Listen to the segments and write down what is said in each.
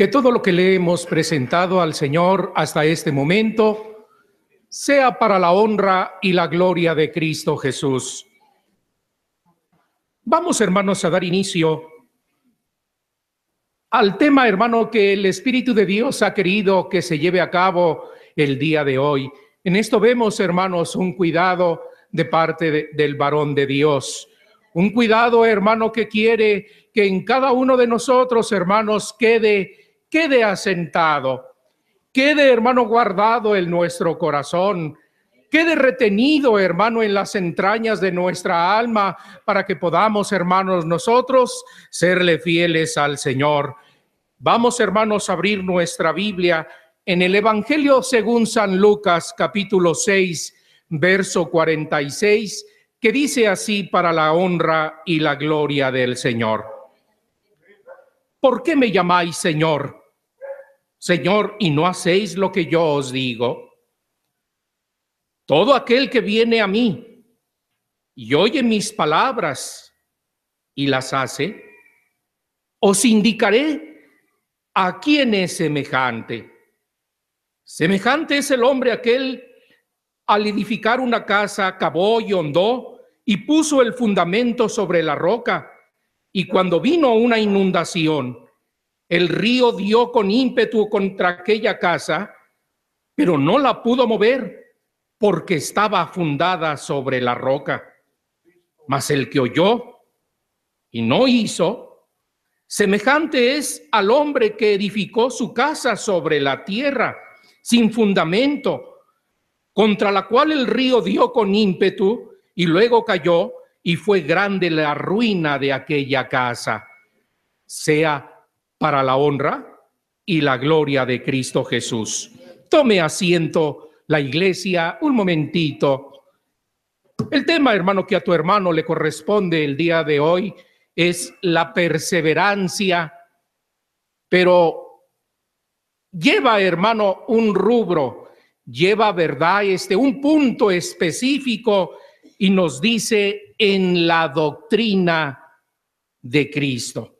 que todo lo que le hemos presentado al Señor hasta este momento sea para la honra y la gloria de Cristo Jesús. Vamos, hermanos, a dar inicio al tema, hermano, que el Espíritu de Dios ha querido que se lleve a cabo el día de hoy. En esto vemos, hermanos, un cuidado de parte del varón de Dios. Un cuidado, hermano, que quiere que en cada uno de nosotros, hermanos, quede, quede asentado, quede, hermano, guardado en nuestro corazón, quede retenido, hermano, en las entrañas de nuestra alma, para que podamos, hermanos, nosotros serle fieles al Señor. Vamos, hermanos, a abrir nuestra Biblia en el Evangelio según San Lucas, capítulo 6, verso 46 que dice así para la honra y la gloria del Señor. ¿Por qué me llamáis Señor? Señor, y no hacéis lo que yo os digo. Todo aquel que viene a mí y oye mis palabras y las hace, os indicaré a quién es semejante. Semejante es el hombre aquel al edificar una casa, cavó y hondó y puso el fundamento sobre la roca. Y cuando vino una inundación, el río dio con ímpetu contra aquella casa, pero no la pudo mover porque estaba fundada sobre la roca. Mas el que oyó y no hizo, semejante es al hombre que edificó su casa sobre la tierra, sin fundamento contra la cual el río dio con ímpetu y luego cayó y fue grande la ruina de aquella casa, sea para la honra y la gloria de Cristo Jesús. Tome asiento la iglesia un momentito. El tema, hermano, que a tu hermano le corresponde el día de hoy es la perseverancia, pero lleva, hermano, un rubro lleva verdad este un punto específico y nos dice en la doctrina de Cristo.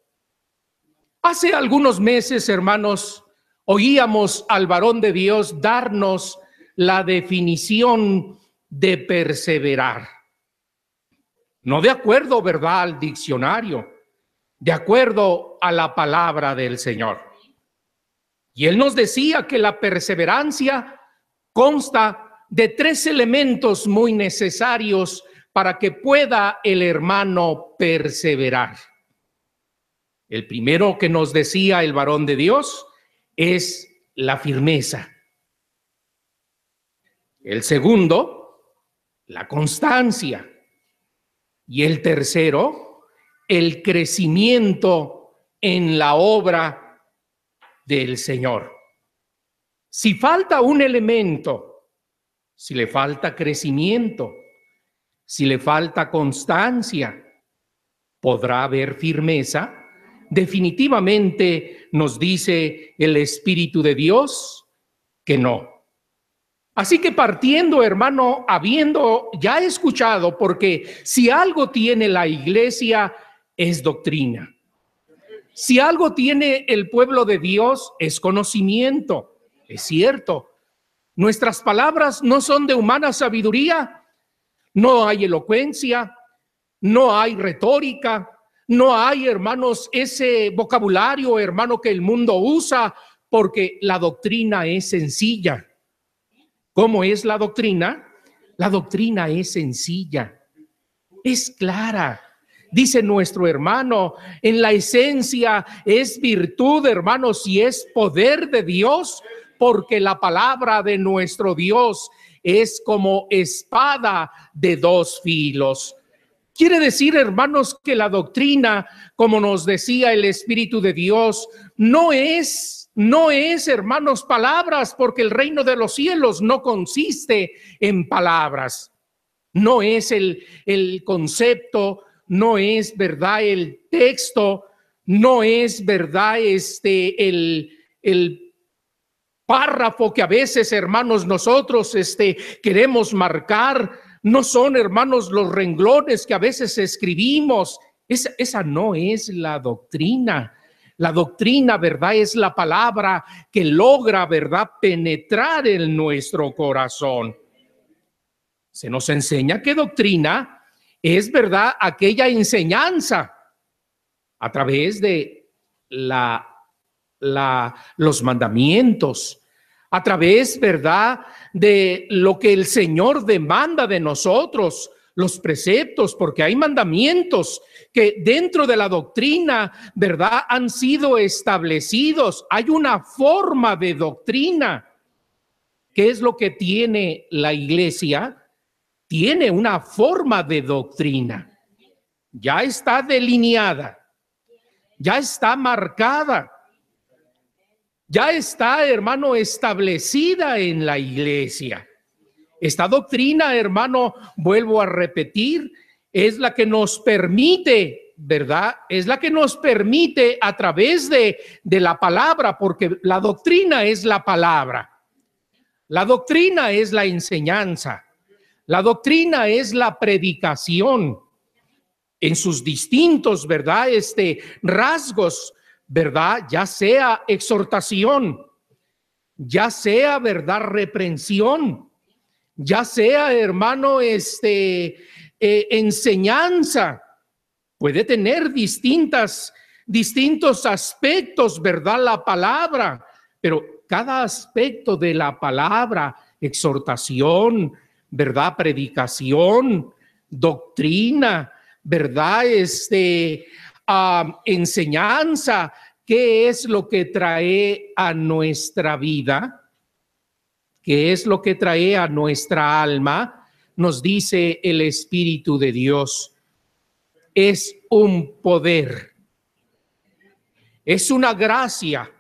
Hace algunos meses, hermanos, oíamos al varón de Dios darnos la definición de perseverar. No de acuerdo, ¿verdad?, al diccionario, de acuerdo a la palabra del Señor. Y él nos decía que la perseverancia consta de tres elementos muy necesarios para que pueda el hermano perseverar. El primero que nos decía el varón de Dios es la firmeza. El segundo, la constancia. Y el tercero, el crecimiento en la obra del Señor. Si falta un elemento, si le falta crecimiento, si le falta constancia, ¿podrá haber firmeza? Definitivamente nos dice el Espíritu de Dios que no. Así que partiendo, hermano, habiendo ya escuchado, porque si algo tiene la iglesia es doctrina. Si algo tiene el pueblo de Dios es conocimiento. Es cierto, nuestras palabras no son de humana sabiduría, no hay elocuencia, no hay retórica, no hay, hermanos, ese vocabulario, hermano, que el mundo usa, porque la doctrina es sencilla. ¿Cómo es la doctrina? La doctrina es sencilla, es clara. Dice nuestro hermano, en la esencia es virtud, hermanos, y es poder de Dios porque la palabra de nuestro Dios es como espada de dos filos. Quiere decir, hermanos, que la doctrina, como nos decía el Espíritu de Dios, no es, no es, hermanos, palabras, porque el reino de los cielos no consiste en palabras. No es el, el concepto, no es verdad el texto, no es verdad este, el, el párrafo que a veces, hermanos, nosotros este, queremos marcar, no son, hermanos, los renglones que a veces escribimos. Esa, no es la doctrina. La doctrina, ¿verdad? Es la palabra que logra, ¿verdad? Penetrar en nuestro corazón. Se nos enseña que doctrina es, ¿verdad? Aquella enseñanza a través de la, la, los mandamientos, a través, ¿verdad? De lo que el Señor demanda de nosotros, los preceptos, porque hay mandamientos que dentro de la doctrina, ¿verdad? Han sido establecidos. Hay una forma de doctrina. ¿Qué es lo que tiene la iglesia? Tiene una forma de doctrina. Ya está delineada. Ya está marcada. Ya está, hermano, establecida en la iglesia. Esta doctrina, hermano, vuelvo a repetir, es la que nos permite, ¿verdad? Es la que nos permite a través de, de la palabra, porque la doctrina es la palabra. La doctrina es la enseñanza. La doctrina es la predicación en sus distintos, ¿verdad? Este rasgos, ¿verdad? Ya sea exhortación, ya sea, ¿verdad? Reprensión, ya sea, hermano, este, eh, enseñanza, puede tener distintas, distintos aspectos, ¿verdad? La palabra, pero cada aspecto de la palabra, exhortación, ¿verdad? Predicación, doctrina, ¿verdad? Este, enseñanza, ¿qué es lo que trae a nuestra vida? que es lo que trae a nuestra alma, nos dice el Espíritu de Dios, es un poder, es una gracia,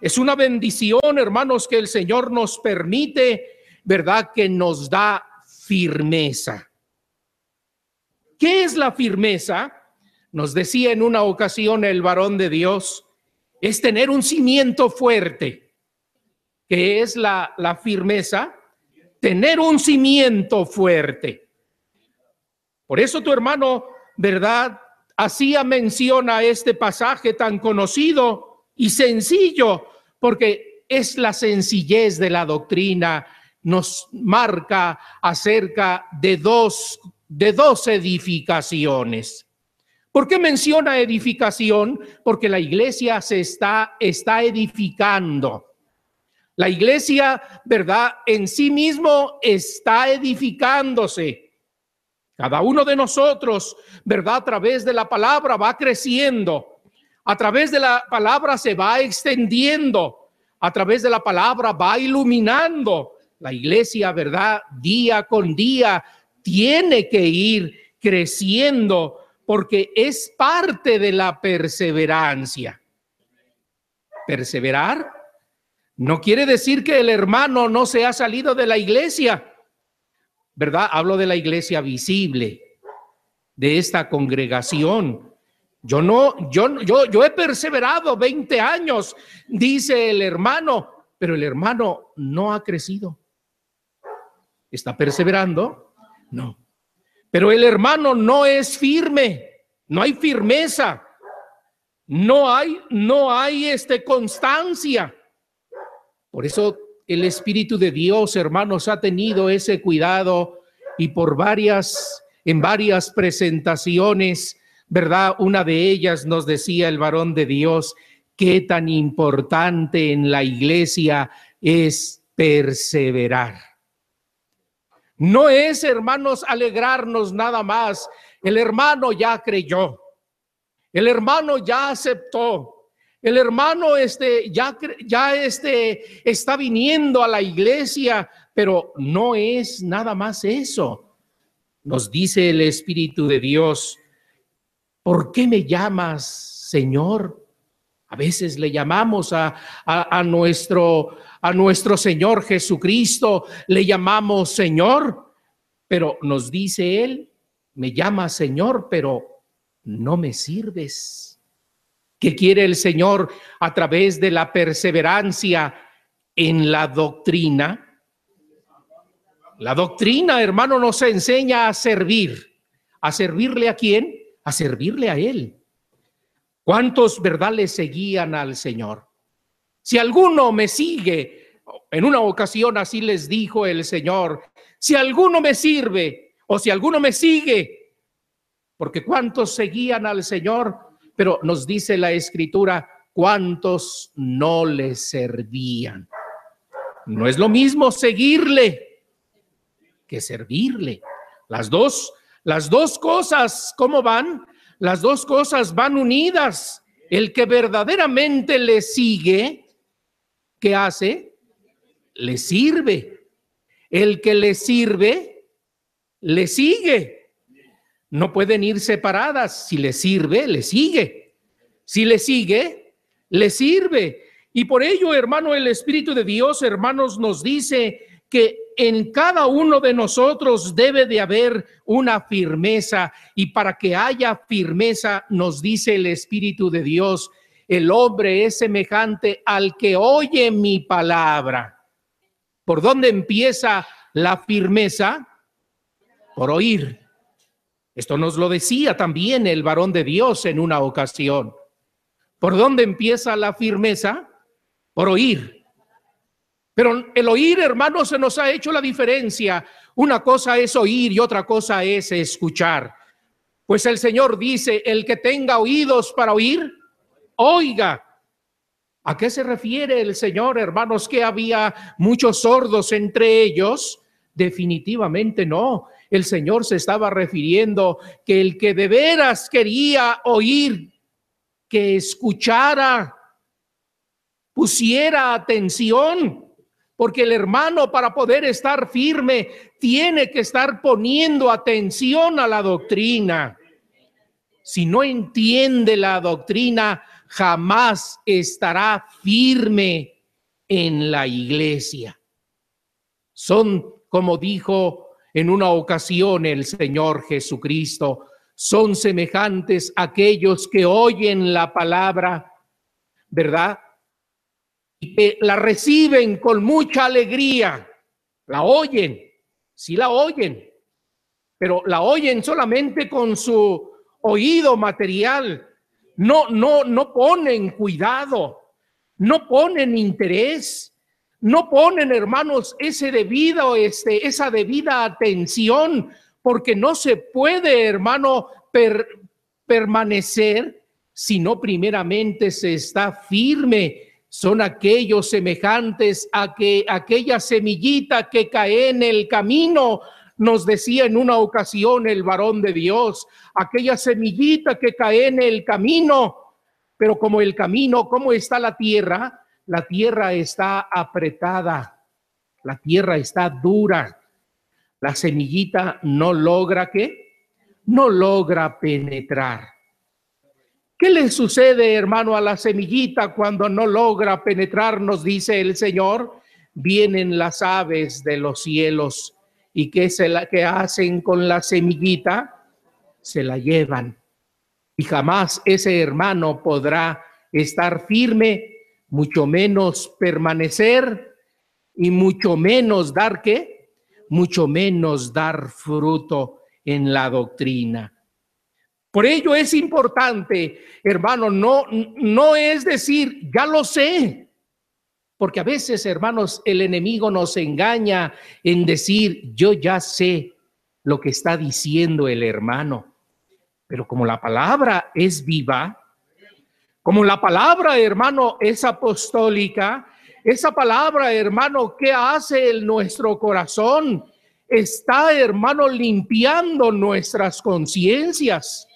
es una bendición, hermanos, que el Señor nos permite, ¿verdad? Que nos da firmeza. ¿Qué es la firmeza? Nos decía en una ocasión el varón de Dios, es tener un cimiento fuerte que es la, firmeza, tener un cimiento fuerte. Por eso tu hermano, ¿verdad? Hacía mención a este pasaje tan conocido y sencillo, porque es la sencillez de la doctrina, nos marca acerca de dos, de dos edificaciones. ¿Por qué menciona edificación? Porque la iglesia se está, está edificando. La iglesia, ¿verdad? En sí mismo está edificándose. Cada uno de nosotros, ¿verdad? A través de la palabra va creciendo. A través de la palabra se va extendiendo. A través de la palabra va iluminando. La iglesia, ¿verdad? Día con día tiene que ir creciendo porque es parte de la perseverancia. Perseverar no quiere decir que el hermano no se ha salido de la iglesia, ¿verdad? Hablo de la iglesia visible, de esta congregación. Yo no, yo, yo, yo he perseverado 20 años, dice el hermano, pero el hermano no ha crecido. ¿Está perseverando? No. Pero el hermano no es firme, no hay firmeza, no hay, no hay este constancia. Por eso el Espíritu de Dios, hermanos, ha tenido ese cuidado y por varias, en varias presentaciones, ¿verdad? Una de ellas nos decía el varón de Dios, qué tan importante en la iglesia es perseverar. No es, hermanos, alegrarnos nada más. El hermano ya creyó. El hermano ya aceptó. El hermano este ya ya este está viniendo a la iglesia, pero no es nada más eso. Nos dice el espíritu de Dios, ¿por qué me llamas, Señor? A veces le llamamos a, a, nuestro, a nuestro Señor Jesucristo, le llamamos Señor, pero nos dice Él, me llama Señor, pero no me sirves que quiere el Señor a través de la perseverancia en la doctrina. La doctrina, hermano, nos enseña a servir. ¿A servirle a quién? A servirle a Él. ¿Cuántos, verdad, le seguían al Señor? Si alguno me sigue, en una ocasión así les dijo el Señor, si alguno me sirve o si alguno me sigue, porque cuántos seguían al Señor, pero nos dice la escritura, cuántos no le servían. No es lo mismo seguirle que servirle. Las dos, las dos cosas, ¿cómo van? Las dos cosas van unidas. El que verdaderamente le sigue, ¿qué hace? Le sirve. El que le sirve, le sigue. No pueden ir separadas. Si le sirve, le sigue. Si le sigue, le sirve. Y por ello, hermano, el Espíritu de Dios, hermanos, nos dice que en cada uno de nosotros debe de haber una firmeza y para que haya firmeza, nos dice el Espíritu de Dios, el hombre es semejante al que oye mi palabra. ¿Por dónde empieza la firmeza? Por oír. Esto nos lo decía también el varón de Dios en una ocasión. ¿Por dónde empieza la firmeza? Por oír. Pero el oír, hermanos, se nos ha hecho la diferencia. Una cosa es oír y otra cosa es escuchar. Pues el Señor dice, el que tenga oídos para oír, oiga. ¿A qué se refiere el Señor, hermanos? Que había muchos sordos entre ellos. Definitivamente no. El Señor se estaba refiriendo que el que de veras quería oír, que escuchara, pusiera atención porque el hermano para poder estar firme tiene que estar poniendo atención a la doctrina. Si no entiende la doctrina, jamás estará firme en la iglesia. Son, como dijo en una ocasión el Señor Jesucristo, son semejantes aquellos que oyen la palabra, ¿verdad? Que la reciben con mucha alegría, la oyen, sí la oyen, pero la oyen solamente con su oído material, no, no, no ponen cuidado, no ponen interés, no ponen, hermanos, ese debido, este, esa debida atención, porque no se puede, hermano, permanecer si no primeramente se está firme son aquellos semejantes a que aquella semillita que cae en el camino, nos decía en una ocasión el varón de Dios, aquella semillita que cae en el camino, pero como el camino, ¿cómo está la tierra? La tierra está apretada, la tierra está dura, la semillita no logra qué? No logra penetrar. ¿Qué le sucede, hermano, a la semillita cuando no logra penetrar? Nos dice el Señor. Vienen las aves de los cielos y ¿qué, se la, que hacen con la semillita? Se la llevan. Y jamás ese hermano podrá estar firme, mucho menos permanecer y mucho menos dar qué? Mucho menos dar fruto en la doctrina. Por ello es importante, hermano, no, no es decir, ya lo sé, porque a veces, hermanos, el enemigo nos engaña en decir, yo ya sé lo que está diciendo el hermano. Pero como la palabra es viva, como la palabra, hermano, es apostólica, esa palabra, hermano, ¿qué hace en nuestro corazón? Está, hermano, limpiando nuestras conciencias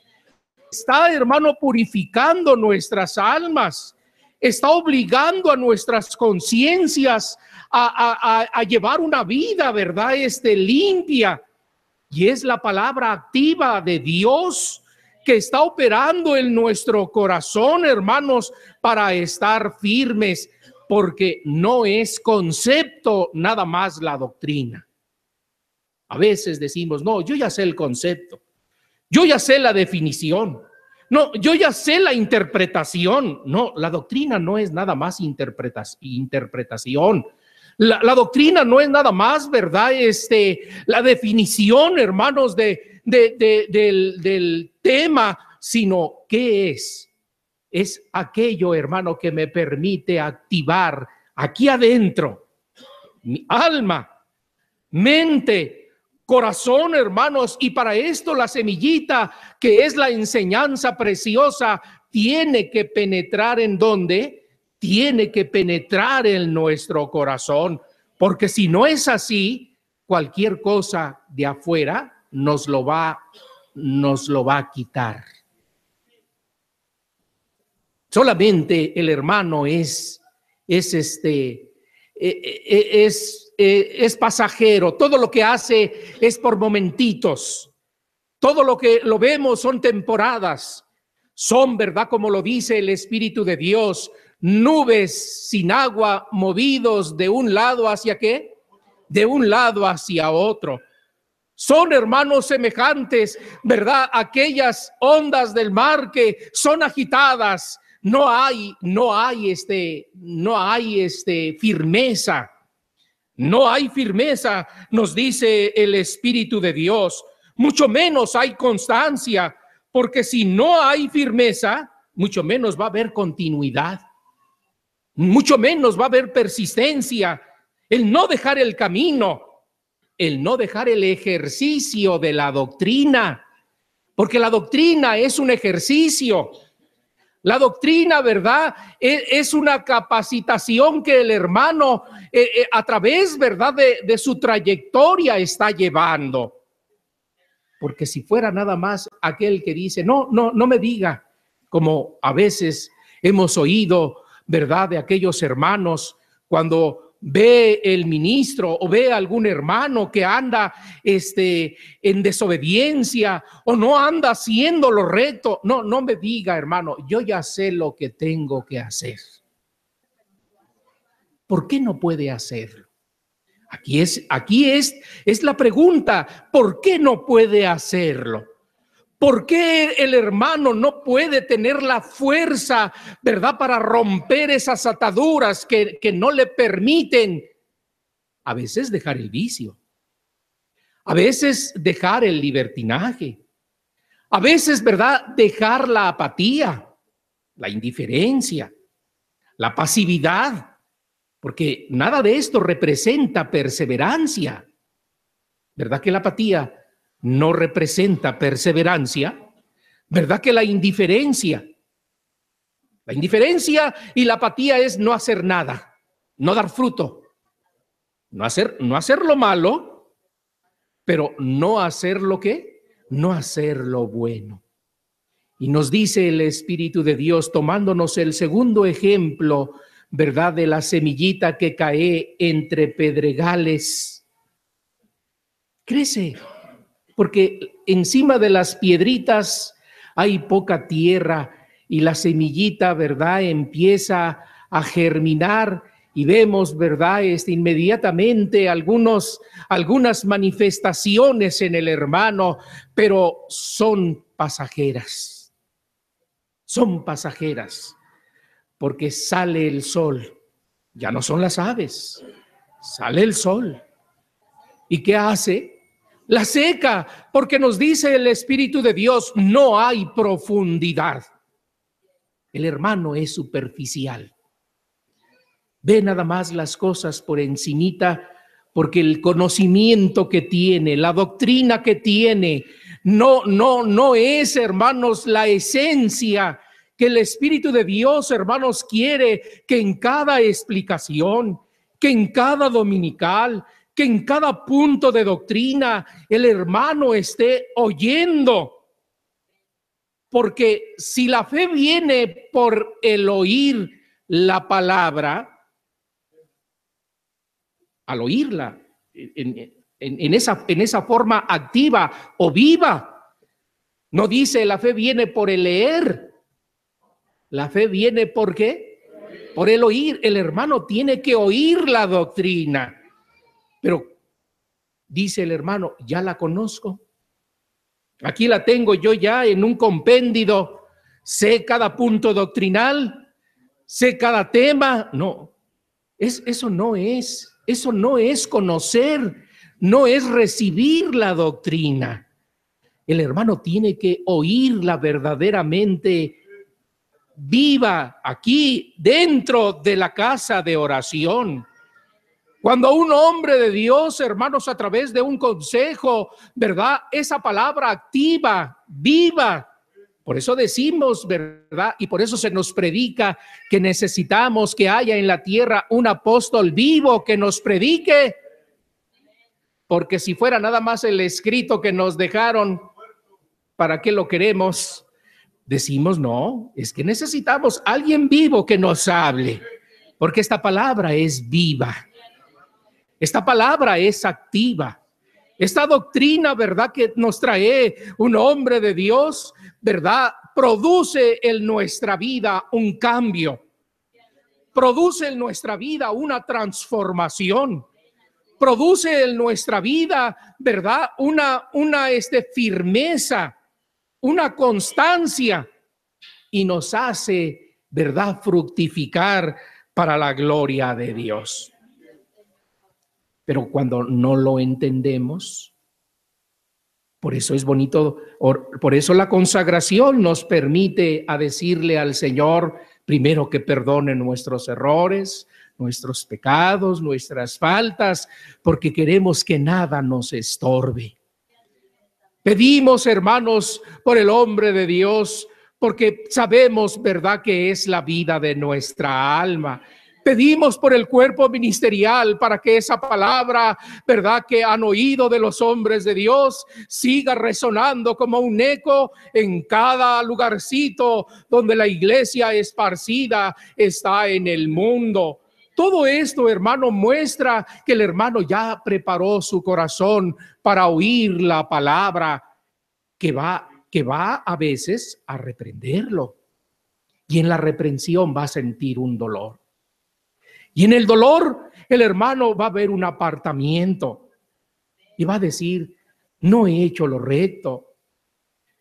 está, hermano, purificando nuestras almas, está obligando a nuestras conciencias a, llevar una vida, ¿verdad? Este limpia. Y es la palabra activa de Dios que está operando en nuestro corazón, hermanos, para estar firmes, porque no es concepto nada más la doctrina. A veces decimos, no, yo ya sé el concepto. Yo ya sé la definición. No, yo ya sé la interpretación. No, la doctrina no es nada más interpretación. La, doctrina no es nada más, ¿verdad? Este, la definición, hermanos, de, del, del tema, sino qué es. es aquello, hermano, que me permite activar aquí adentro mi alma, mente, corazón, hermanos, y para esto la semillita, que es la enseñanza preciosa, tiene que penetrar en donde? Tiene que penetrar en nuestro corazón, porque si no es así, cualquier cosa de afuera nos lo va nos lo va a quitar. Solamente el hermano es es este es es pasajero, todo lo que hace es por momentitos. Todo lo que lo vemos son temporadas. Son, ¿verdad? Como lo dice el Espíritu de Dios, nubes sin agua movidos de un lado hacia qué? De un lado hacia otro. Son hermanos semejantes, ¿verdad? Aquellas ondas del mar que son agitadas. No hay, no hay este, no hay este firmeza. No hay firmeza, nos dice el Espíritu de Dios. Mucho menos hay constancia, porque si no hay firmeza, mucho menos va a haber continuidad. Mucho menos va a haber persistencia. El no dejar el camino, el no dejar el ejercicio de la doctrina, porque la doctrina es un ejercicio. La doctrina, ¿verdad? E, es, una capacitación que el hermano eh, eh, a través, ¿verdad? De, de su trayectoria está llevando. Porque si fuera nada más aquel que dice, no, no, no me diga, como a veces hemos oído, ¿verdad? De aquellos hermanos cuando ve el ministro o ve algún hermano que anda este en desobediencia o no anda haciendo lo recto, no no me diga, hermano, yo ya sé lo que tengo que hacer. ¿Por qué no puede hacerlo? Aquí es aquí es es la pregunta, ¿por qué no puede hacerlo? ¿Por qué el hermano no puede tener la fuerza, verdad, para romper esas ataduras que, que no le permiten a veces dejar el vicio, a veces dejar el libertinaje, a veces, verdad, dejar la apatía, la indiferencia, la pasividad, porque nada de esto representa perseverancia. ¿Verdad que la apatía no representa perseverancia, ¿verdad que la indiferencia? La indiferencia y la apatía es no hacer nada, no dar fruto, no hacer, no hacer lo malo, pero no hacer lo que, no hacer lo bueno. Y nos dice el Espíritu de Dios, tomándonos el segundo ejemplo, ¿verdad? De la semillita que cae entre pedregales. Crece, porque encima de las piedritas hay poca tierra y la semillita, ¿verdad? Empieza a germinar y vemos, ¿verdad? Este, inmediatamente algunos, algunas manifestaciones en el hermano, pero son pasajeras. Son pasajeras, porque sale el sol. Ya no son las aves, sale el sol. ¿Y qué hace? La seca, porque nos dice el Espíritu de Dios, no hay profundidad. El hermano es superficial. Ve nada más las cosas por encimita, porque el conocimiento que tiene, la doctrina que tiene, no, no, no es, hermanos, la esencia que el Espíritu de Dios, hermanos, quiere que en cada explicación, que en cada dominical, que en cada punto de doctrina el hermano esté oyendo. Porque si la fe viene por el oír la palabra, al oírla en, esa, en esa forma activa o viva, no dice la fe viene por el leer, la fe viene por qué? Por el oír. El hermano tiene que oír la doctrina. Pero dice el hermano, ya la conozco. Aquí la tengo yo ya en un compéndido. Sé cada punto doctrinal, sé cada tema. No, es, eso no es, eso no es conocer, no es recibir la doctrina. El hermano tiene que oírla verdaderamente viva aquí dentro de la casa de oración. Cuando un hombre de Dios, hermanos, a través de un consejo, ¿verdad? Esa palabra activa, viva. Por eso decimos, ¿verdad? Y por eso se nos predica que necesitamos que haya en la tierra un apóstol vivo que nos predique. Porque si fuera nada más el escrito que nos dejaron, ¿para qué lo queremos? Decimos, no, es que necesitamos alguien vivo que nos hable, porque esta palabra es viva. Esta palabra es activa. Esta doctrina, ¿verdad? Que nos trae un hombre de Dios, ¿verdad? Produce en nuestra vida un cambio. Produce en nuestra vida una transformación. Produce en nuestra vida, ¿verdad? Una, una este, firmeza una constancia y nos hace, ¿verdad?, fructificar para la gloria de Dios. Pero cuando no lo entendemos, por eso es bonito, por eso la consagración nos permite a decirle al Señor, primero que perdone nuestros errores, nuestros pecados, nuestras faltas, porque queremos que nada nos estorbe. Pedimos, hermanos, por el hombre de Dios, porque sabemos, ¿verdad?, que es la vida de nuestra alma. Pedimos por el cuerpo ministerial para que esa palabra, ¿verdad?, que han oído de los hombres de Dios, siga resonando como un eco en cada lugarcito donde la iglesia esparcida está en el mundo. Todo esto, hermano, muestra que el hermano ya preparó su corazón para oír la palabra que va, que va a veces a reprenderlo. Y en la reprensión va a sentir un dolor. Y en el dolor, el hermano va a ver un apartamiento y va a decir, no he hecho lo recto.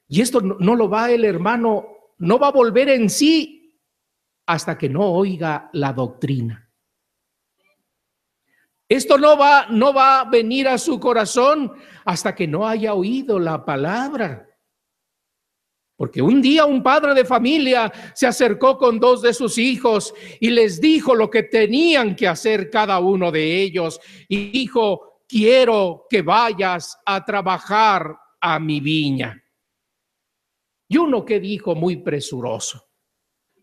Y esto no, no lo va el hermano, no va a volver en sí hasta que no oiga la doctrina. Esto no va, no va a venir a su corazón hasta que no haya oído la palabra. Porque un día un padre de familia se acercó con dos de sus hijos y les dijo lo que tenían que hacer cada uno de ellos. Y dijo, quiero que vayas a trabajar a mi viña. Y uno que dijo muy presuroso.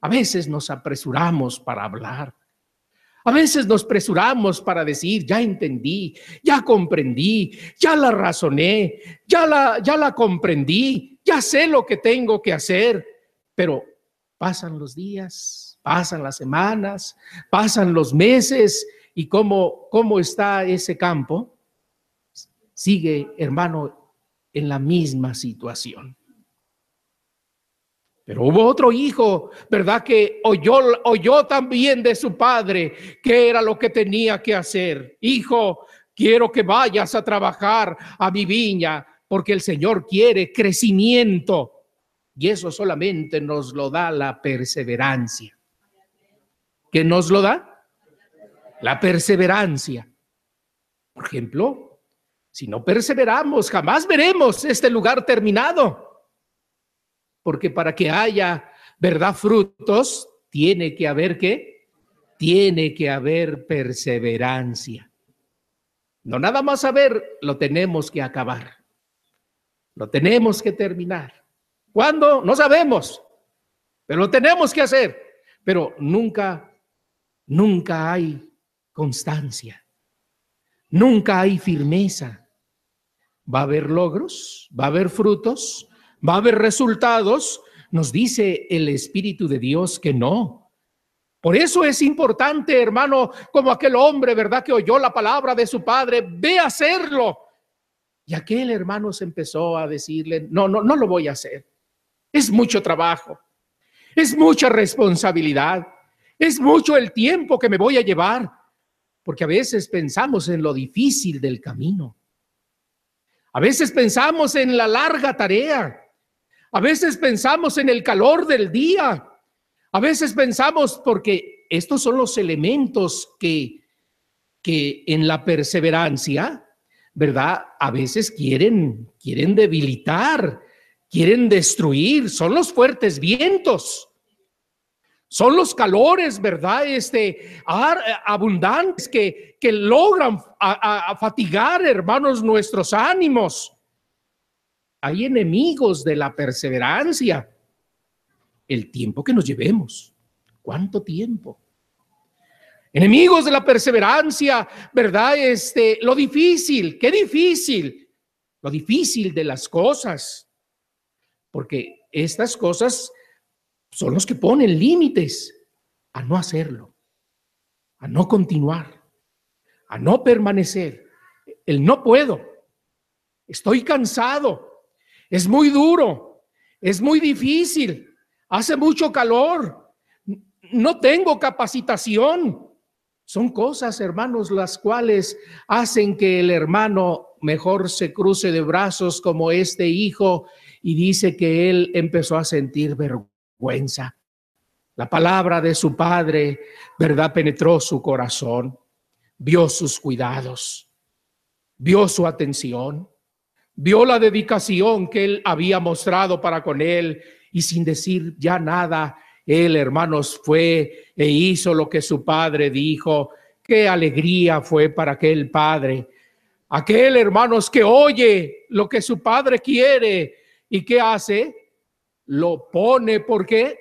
A veces nos apresuramos para hablar. A veces nos presuramos para decir, ya entendí, ya comprendí, ya la razoné, ya la, ya la comprendí, ya sé lo que tengo que hacer, pero pasan los días, pasan las semanas, pasan los meses y cómo, cómo está ese campo, sigue, hermano, en la misma situación. Pero hubo otro hijo, ¿verdad? Que oyó, oyó también de su padre que era lo que tenía que hacer. Hijo, quiero que vayas a trabajar a mi viña porque el Señor quiere crecimiento. Y eso solamente nos lo da la perseverancia. ¿Qué nos lo da? La perseverancia. Por ejemplo, si no perseveramos, jamás veremos este lugar terminado porque para que haya, ¿verdad?, frutos, tiene que haber qué? Tiene que haber perseverancia. No nada más saber, lo tenemos que acabar. Lo tenemos que terminar. ¿Cuándo? No sabemos, pero lo tenemos que hacer. Pero nunca, nunca hay constancia. Nunca hay firmeza. Va a haber logros, va a haber frutos, va a haber resultados, nos dice el Espíritu de Dios que no. Por eso es importante, hermano, como aquel hombre, ¿verdad? Que oyó la palabra de su padre, ve a hacerlo. Y aquel hermano se empezó a decirle, no, no, no lo voy a hacer. Es mucho trabajo, es mucha responsabilidad, es mucho el tiempo que me voy a llevar, porque a veces pensamos en lo difícil del camino. A veces pensamos en la larga tarea. A veces pensamos en el calor del día. A veces pensamos porque estos son los elementos que, que en la perseverancia, ¿verdad? A veces quieren, quieren debilitar, quieren destruir, son los fuertes vientos. Son los calores, ¿verdad? Este, abundantes que, que logran a fatigar, hermanos, nuestros ánimos. Hay enemigos de la perseverancia. El tiempo que nos llevemos. ¿Cuánto tiempo? Enemigos de la perseverancia, ¿verdad? Este, lo difícil, qué difícil, lo difícil de las cosas, porque estas cosas son los que ponen límites a no hacerlo, a no continuar, a no permanecer. El no puedo, estoy cansado, es muy duro, es muy difícil, hace mucho calor, no tengo capacitación. Son cosas, hermanos, las cuales hacen que el hermano mejor se cruce de brazos como este hijo y dice que él empezó a sentir vergüenza. La palabra de su padre, ¿verdad? Penetró su corazón, vio sus cuidados, vio su atención, vio la dedicación que él había mostrado para con él y sin decir ya nada, él, hermanos, fue e hizo lo que su padre dijo. Qué alegría fue para aquel padre. Aquel, hermanos, que oye lo que su padre quiere y qué hace, lo pone, ¿por qué?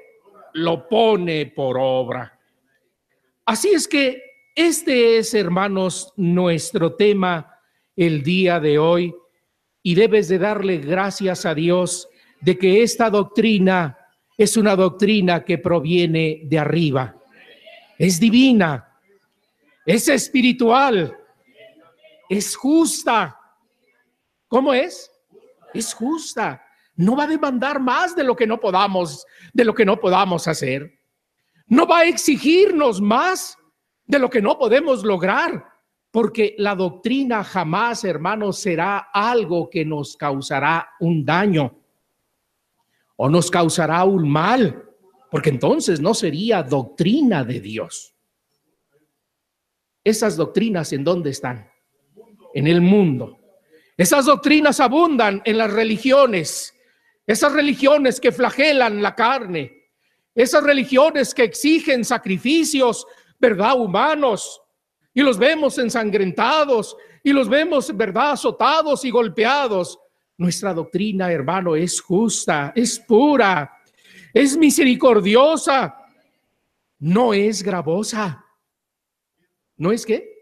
Lo pone por obra. Así es que este es, hermanos, nuestro tema el día de hoy y debes de darle gracias a Dios de que esta doctrina es una doctrina que proviene de arriba. Es divina, es espiritual, es justa. ¿Cómo es? Es justa. No va a demandar más de lo que no podamos, de lo que no podamos hacer. No va a exigirnos más de lo que no podemos lograr, porque la doctrina jamás, hermanos, será algo que nos causará un daño o nos causará un mal, porque entonces no sería doctrina de Dios. Esas doctrinas en dónde están? En el mundo. Esas doctrinas abundan en las religiones, esas religiones que flagelan la carne, esas religiones que exigen sacrificios, ¿verdad? Humanos, y los vemos ensangrentados, y los vemos, ¿verdad? Azotados y golpeados. Nuestra doctrina, hermano, es justa, es pura, es misericordiosa, no es gravosa. ¿No es qué?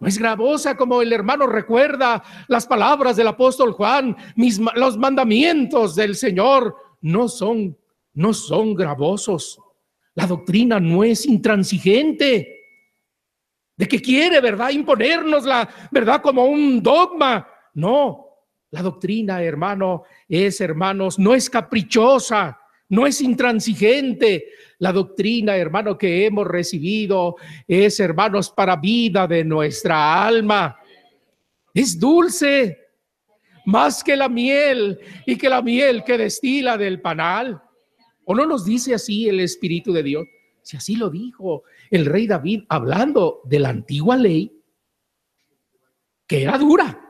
No es gravosa como el hermano recuerda las palabras del apóstol Juan, mis, los mandamientos del Señor no son, no son gravosos. La doctrina no es intransigente. De que quiere, ¿verdad? Imponernos la verdad como un dogma. No, la doctrina, hermano, es, hermanos, no es caprichosa, no es intransigente. La doctrina, hermano, que hemos recibido es, hermanos, para vida de nuestra alma. Es dulce, más que la miel y que la miel que destila del panal. ¿O no nos dice así el Espíritu de Dios? Si así lo dijo el rey David hablando de la antigua ley, que era dura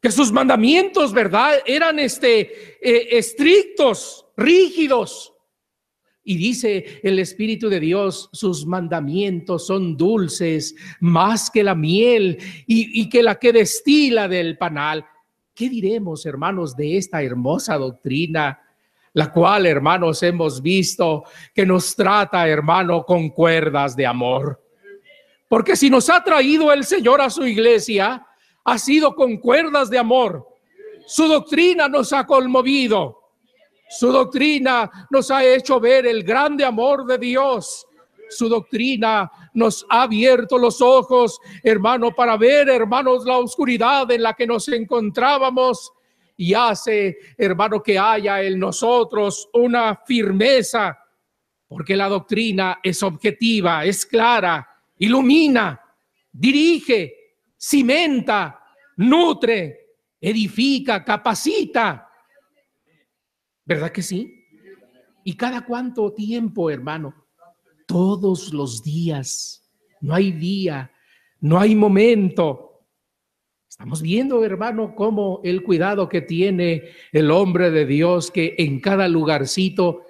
que sus mandamientos, ¿verdad? Eran este, eh, estrictos, rígidos. Y dice el Espíritu de Dios, sus mandamientos son dulces más que la miel y, y que la que destila del panal. ¿Qué diremos, hermanos, de esta hermosa doctrina? La cual, hermanos, hemos visto que nos trata, hermano, con cuerdas de amor. Porque si nos ha traído el Señor a su iglesia, ha sido con cuerdas de amor. Su doctrina nos ha conmovido. Su doctrina nos ha hecho ver el grande amor de Dios. Su doctrina nos ha abierto los ojos, hermano, para ver, hermanos, la oscuridad en la que nos encontrábamos y hace, hermano, que haya en nosotros una firmeza, porque la doctrina es objetiva, es clara, ilumina, dirige, cimenta, nutre, edifica, capacita. ¿Verdad que sí? ¿Y cada cuánto tiempo, hermano? Todos los días. No hay día, no hay momento. Estamos viendo, hermano, cómo el cuidado que tiene el hombre de Dios, que en cada lugarcito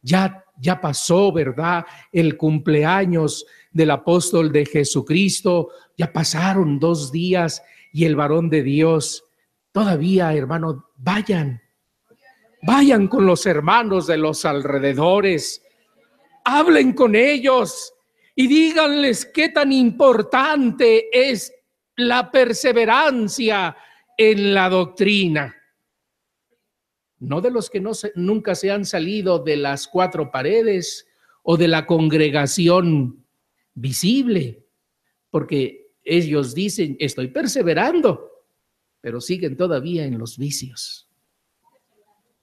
ya ya pasó, ¿verdad? El cumpleaños del apóstol de Jesucristo, ya pasaron dos días y el varón de Dios, todavía, hermano, vayan, vayan con los hermanos de los alrededores, hablen con ellos y díganles qué tan importante es la perseverancia en la doctrina. No de los que no nunca se han salido de las cuatro paredes o de la congregación visible, porque ellos dicen, estoy perseverando, pero siguen todavía en los vicios.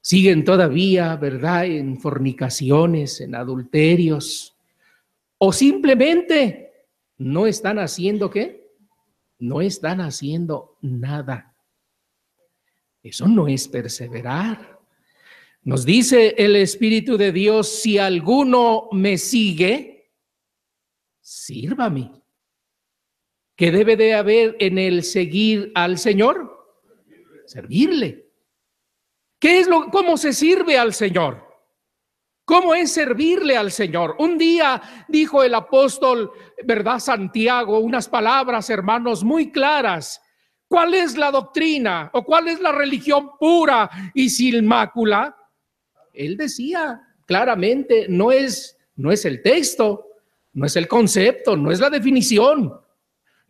Siguen todavía, ¿verdad?, en fornicaciones, en adulterios, o simplemente no están haciendo qué? No están haciendo nada. Eso no es perseverar. Nos dice el Espíritu de Dios, si alguno me sigue, sírvame. ¿Qué debe de haber en el seguir al Señor? Servirle. ¿Qué es lo, cómo se sirve al Señor? ¿Cómo es servirle al Señor? Un día dijo el apóstol, ¿verdad? Santiago, unas palabras, hermanos, muy claras ¿Cuál es la doctrina o cuál es la religión pura y sin mácula? Él decía claramente, no es, no es el texto, no es el concepto, no es la definición,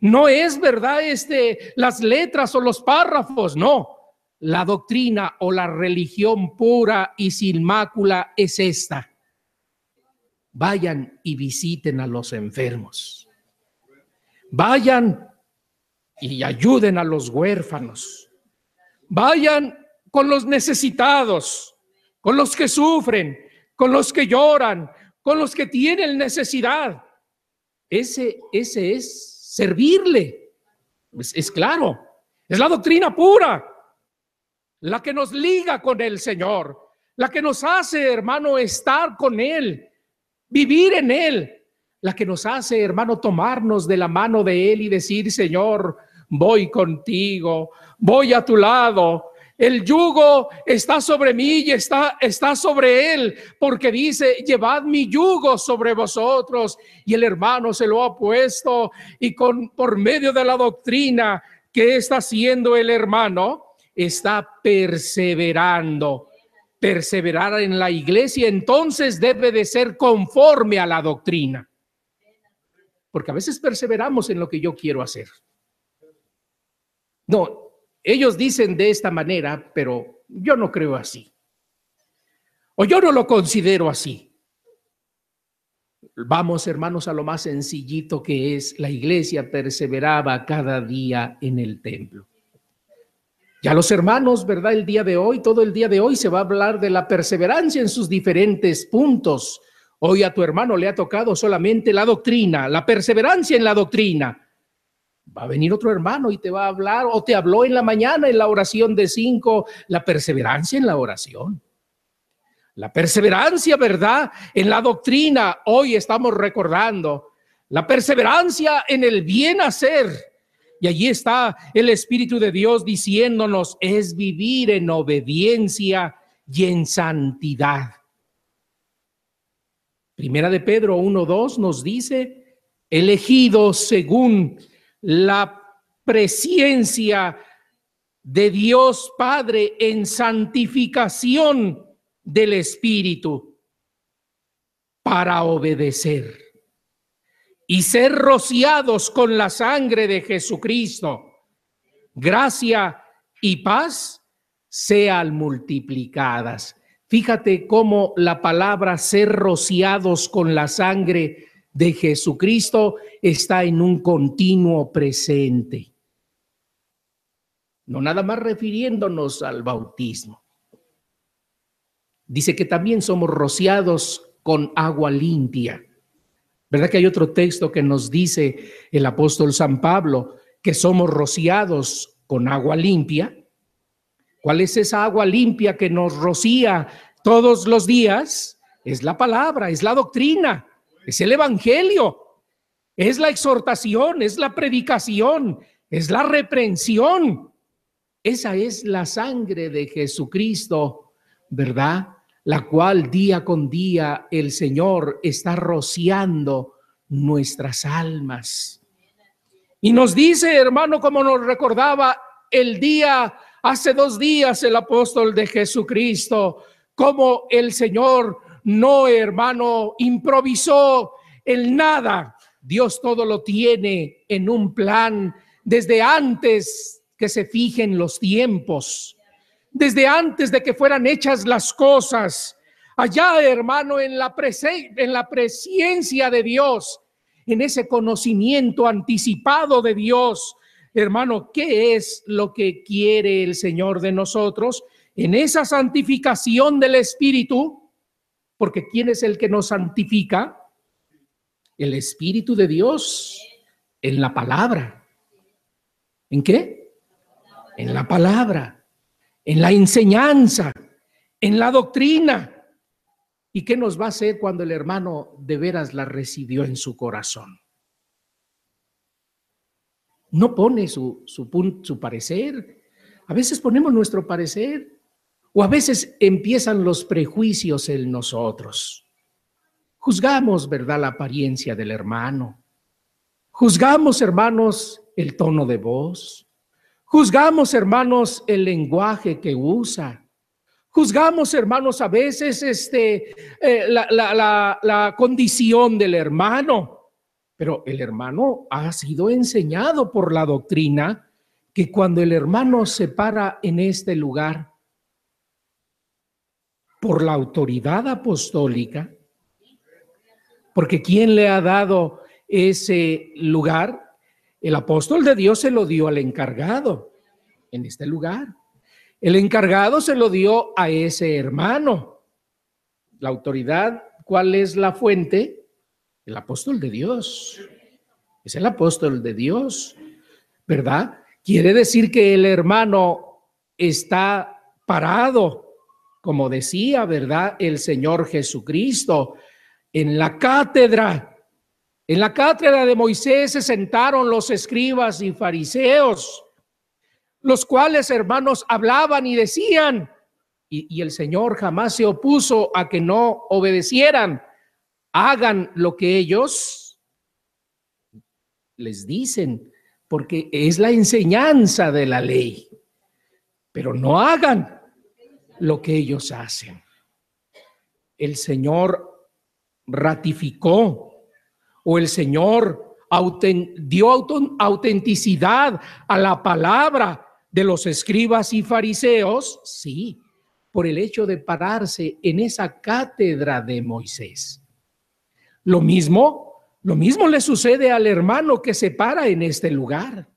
no es verdad este, las letras o los párrafos, no. La doctrina o la religión pura y sin mácula es esta. Vayan y visiten a los enfermos. Vayan y ayuden a los huérfanos. Vayan con los necesitados, con los que sufren, con los que lloran, con los que tienen necesidad. Ese, ese es servirle. Es, es claro, es la doctrina pura, la que nos liga con el Señor, la que nos hace, hermano, estar con Él, vivir en Él, la que nos hace, hermano, tomarnos de la mano de Él y decir, Señor, voy contigo, voy a tu lado. El yugo está sobre mí y está, está sobre él, porque dice, llevad mi yugo sobre vosotros. Y el hermano se lo ha puesto y con, por medio de la doctrina que está haciendo el hermano, está perseverando. Perseverar en la iglesia entonces debe de ser conforme a la doctrina. Porque a veces perseveramos en lo que yo quiero hacer. No, ellos dicen de esta manera, pero yo no creo así. O yo no lo considero así. Vamos, hermanos, a lo más sencillito que es la iglesia perseveraba cada día en el templo. Ya los hermanos, ¿verdad? El día de hoy, todo el día de hoy se va a hablar de la perseverancia en sus diferentes puntos. Hoy a tu hermano le ha tocado solamente la doctrina, la perseverancia en la doctrina. Va a venir otro hermano y te va a hablar o te habló en la mañana en la oración de cinco, la perseverancia en la oración. La perseverancia, ¿verdad? En la doctrina, hoy estamos recordando. La perseverancia en el bien hacer. Y allí está el Espíritu de Dios diciéndonos, es vivir en obediencia y en santidad. Primera de Pedro 1.2 nos dice, elegido según la presencia de Dios Padre en santificación del Espíritu para obedecer y ser rociados con la sangre de Jesucristo. Gracia y paz sean multiplicadas. Fíjate cómo la palabra ser rociados con la sangre de Jesucristo está en un continuo presente. No nada más refiriéndonos al bautismo. Dice que también somos rociados con agua limpia. ¿Verdad que hay otro texto que nos dice el apóstol San Pablo que somos rociados con agua limpia? ¿Cuál es esa agua limpia que nos rocía todos los días? Es la palabra, es la doctrina es el Evangelio, es la exhortación, es la predicación, es la reprensión. Esa es la sangre de Jesucristo, ¿verdad? la cual día con día el Señor está rociando nuestras almas. Y nos dice, hermano, como nos recordaba el día, hace dos días el apóstol de Jesucristo, como el Señor no, hermano, improvisó el nada. Dios todo lo tiene en un plan desde antes que se fijen los tiempos desde antes de que fueran hechas las cosas. Allá, hermano, en la, en la presencia de Dios, en ese conocimiento anticipado de Dios, hermano, ¿qué es lo que quiere el Señor de nosotros? En esa santificación del Espíritu, porque ¿quién es el que nos santifica? El Espíritu de Dios en la palabra. ¿En qué? En la palabra en la enseñanza, en la doctrina. ¿Y qué nos va a hacer cuando el hermano de veras la recibió en su corazón? No pone su, su, su parecer. A veces ponemos nuestro parecer o a veces empiezan los prejuicios en nosotros. Juzgamos, ¿verdad?, la apariencia del hermano. Juzgamos, hermanos, el tono de voz. Juzgamos, hermanos, el lenguaje que usa. Juzgamos, hermanos, a veces este, eh, la, condición del hermano. Pero el hermano ha sido enseñado por la doctrina que cuando el hermano se para en este lugar por la autoridad apostólica, porque ¿quién le ha dado ese lugar? El apóstol de Dios se lo dio al encargado en este lugar. El encargado se lo dio a ese hermano. La autoridad, ¿cuál es la fuente? El apóstol de Dios. Es el apóstol de Dios, ¿verdad? Quiere decir que el hermano está parado, como decía, ¿verdad? El Señor Jesucristo. En la cátedra en la cátedra de Moisés se sentaron los escribas y fariseos, los cuales, hermanos, hablaban y decían, y, el Señor jamás se opuso a que no obedecieran, hagan lo que ellos les dicen, porque es la enseñanza de la ley, pero no hagan lo que ellos hacen. El Señor ratificó o el Señor dio autenticidad a la palabra de los escribas y fariseos, sí, por el hecho de pararse en esa cátedra de Moisés. Lo mismo, lo mismo le sucede al hermano que se para en este lugar.